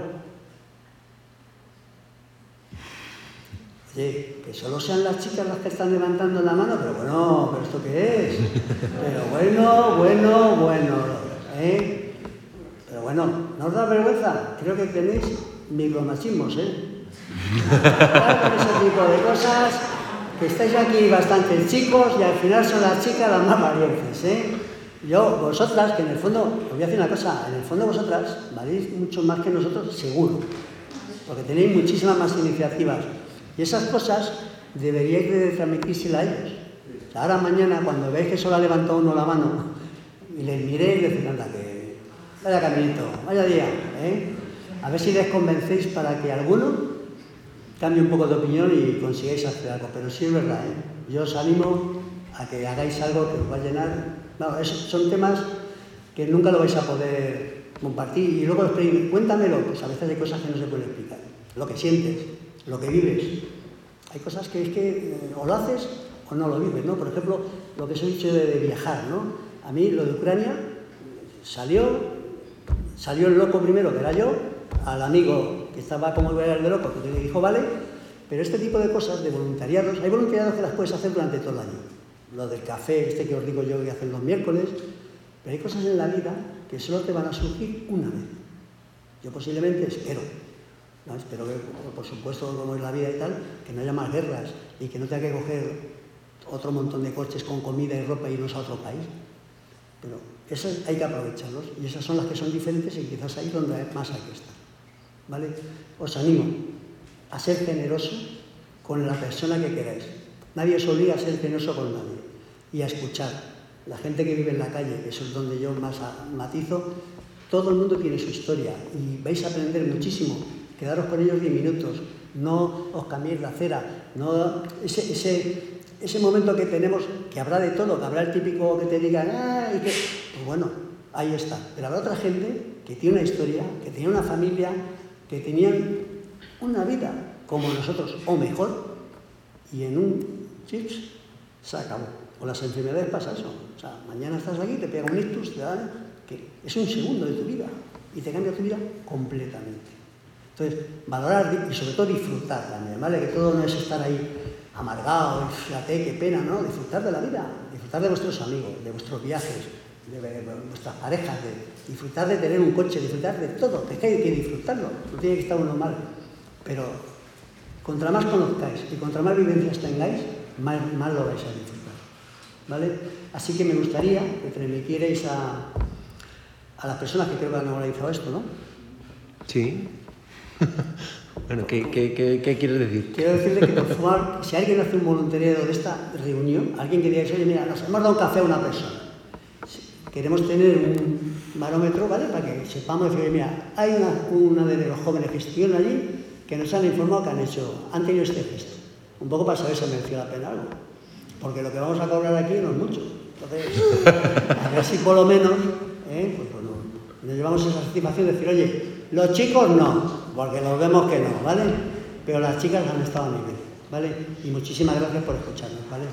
Oye, que solo sean las chicas las que están levantando la mano, pero bueno, ¿pero esto qué es? Pero bueno, bueno, bueno, ¿eh? Pero bueno, ¿no os da vergüenza? Creo que tenéis micromachismos, ¿eh? Ese tipo de cosas, que estáis aquí bastantes chicos y al final son las chicas las más valientes, ¿eh? Yo, vosotras, que en el fondo, os voy a decir una cosa, en el fondo vosotras valéis mucho más que nosotros, seguro, porque tenéis muchísimas más iniciativas. Y esas cosas deberíais de transmitírselas a ellos. Ahora mañana, cuando veáis que solo ha levantado uno la mano, y les miréis y decís, anda, que vaya caminito, vaya día, ¿eh? A ver si les convencéis para que alguno cambie un poco de opinión y consigáis hacer algo. Pero sí es verdad, ¿eh? Yo os animo a que hagáis algo que os va a llenar. No, es- son temas que nunca lo vais a poder compartir. Y luego cuéntamelo, pues a veces hay cosas que no se pueden explicar. Lo que sientes, lo que vives. Hay cosas que es que eh, o lo haces o no lo vives, ¿no? Por ejemplo, lo que os he dicho de, viajar, ¿no? A mí lo de Ucrania salió, salió el loco primero, que era yo, al amigo que estaba como el de loco, que le dijo, vale, pero este tipo de cosas, de voluntariados, hay voluntariados que las puedes hacer durante todo el año. Lo del café, este que os digo yo que hacen los miércoles, pero hay cosas en la vida que solo te van a surgir una vez. Yo posiblemente espero, ¿no? espero que, por supuesto, como es la vida y tal, que no haya más guerras y que no tenga que coger otro montón de coches con comida y ropa y irnos a otro país. Pero esas hay que aprovecharlos y esas son las que son diferentes y quizás ahí es donde más hay que estar. ¿Vale? Os animo a ser generoso con la persona que queráis. Nadie os obliga a ser generoso con nadie y a escuchar. La gente que vive en la calle, eso es donde yo más matizo, todo el mundo tiene su historia y vais a aprender muchísimo. Quedaros con ellos 10 minutos, no os cambiéis la acera, no ese, ese, ese momento que tenemos, que habrá de todo, que habrá el típico que te digan, ah, y que, pues bueno, ahí está. Pero habrá otra gente que tiene una historia, que tenía una familia, que tenían una vida como nosotros, o mejor, y en un chips se acabó. Con las enfermedades pasa eso. O sea, mañana estás aquí, te pega un ictus, te da, que es un segundo de tu vida y te cambia tu vida completamente. Entonces, valorar y sobre todo disfrutar también, ¿vale? Que todo no es estar ahí amargado, fíjate, qué pena, ¿no? Disfrutar de la vida, disfrutar de vuestros amigos, de vuestros viajes, de, vuestras parejas, de disfrutar de tener un coche, disfrutar de todo, que hay que disfrutarlo, no tiene que estar uno mal. Pero contra más conozcáis y contra más vivencias tengáis, más, más lo vais a disfrutar. ¿Vale? Así que me gustaría que transmitierais a, a las personas que creo que han organizado esto, ¿no? Sí. bueno, ¿qué, qué, quieres decir? Quiero decirle que por favor, si alguien hace un voluntariado de esta reunión, alguien que diga, oye, mira, nos hemos dado un café a una persona. Queremos tener un barómetro, ¿vale? Para que sepamos decir, mira, hay una, una de los jóvenes que estuvieron allí que nos han informado que han hecho, han tenido este gesto. Un poco para saber si mereció la pena algo. Porque lo que vamos a cobrar aquí no es mucho. Entonces, a ver si por lo menos, ¿eh? pues bueno, nos llevamos esa satisfacción de decir, oye, los chicos no, porque los vemos que no, ¿vale? Pero las chicas han estado a nivel, ¿vale? Y muchísimas gracias por escucharnos, ¿vale?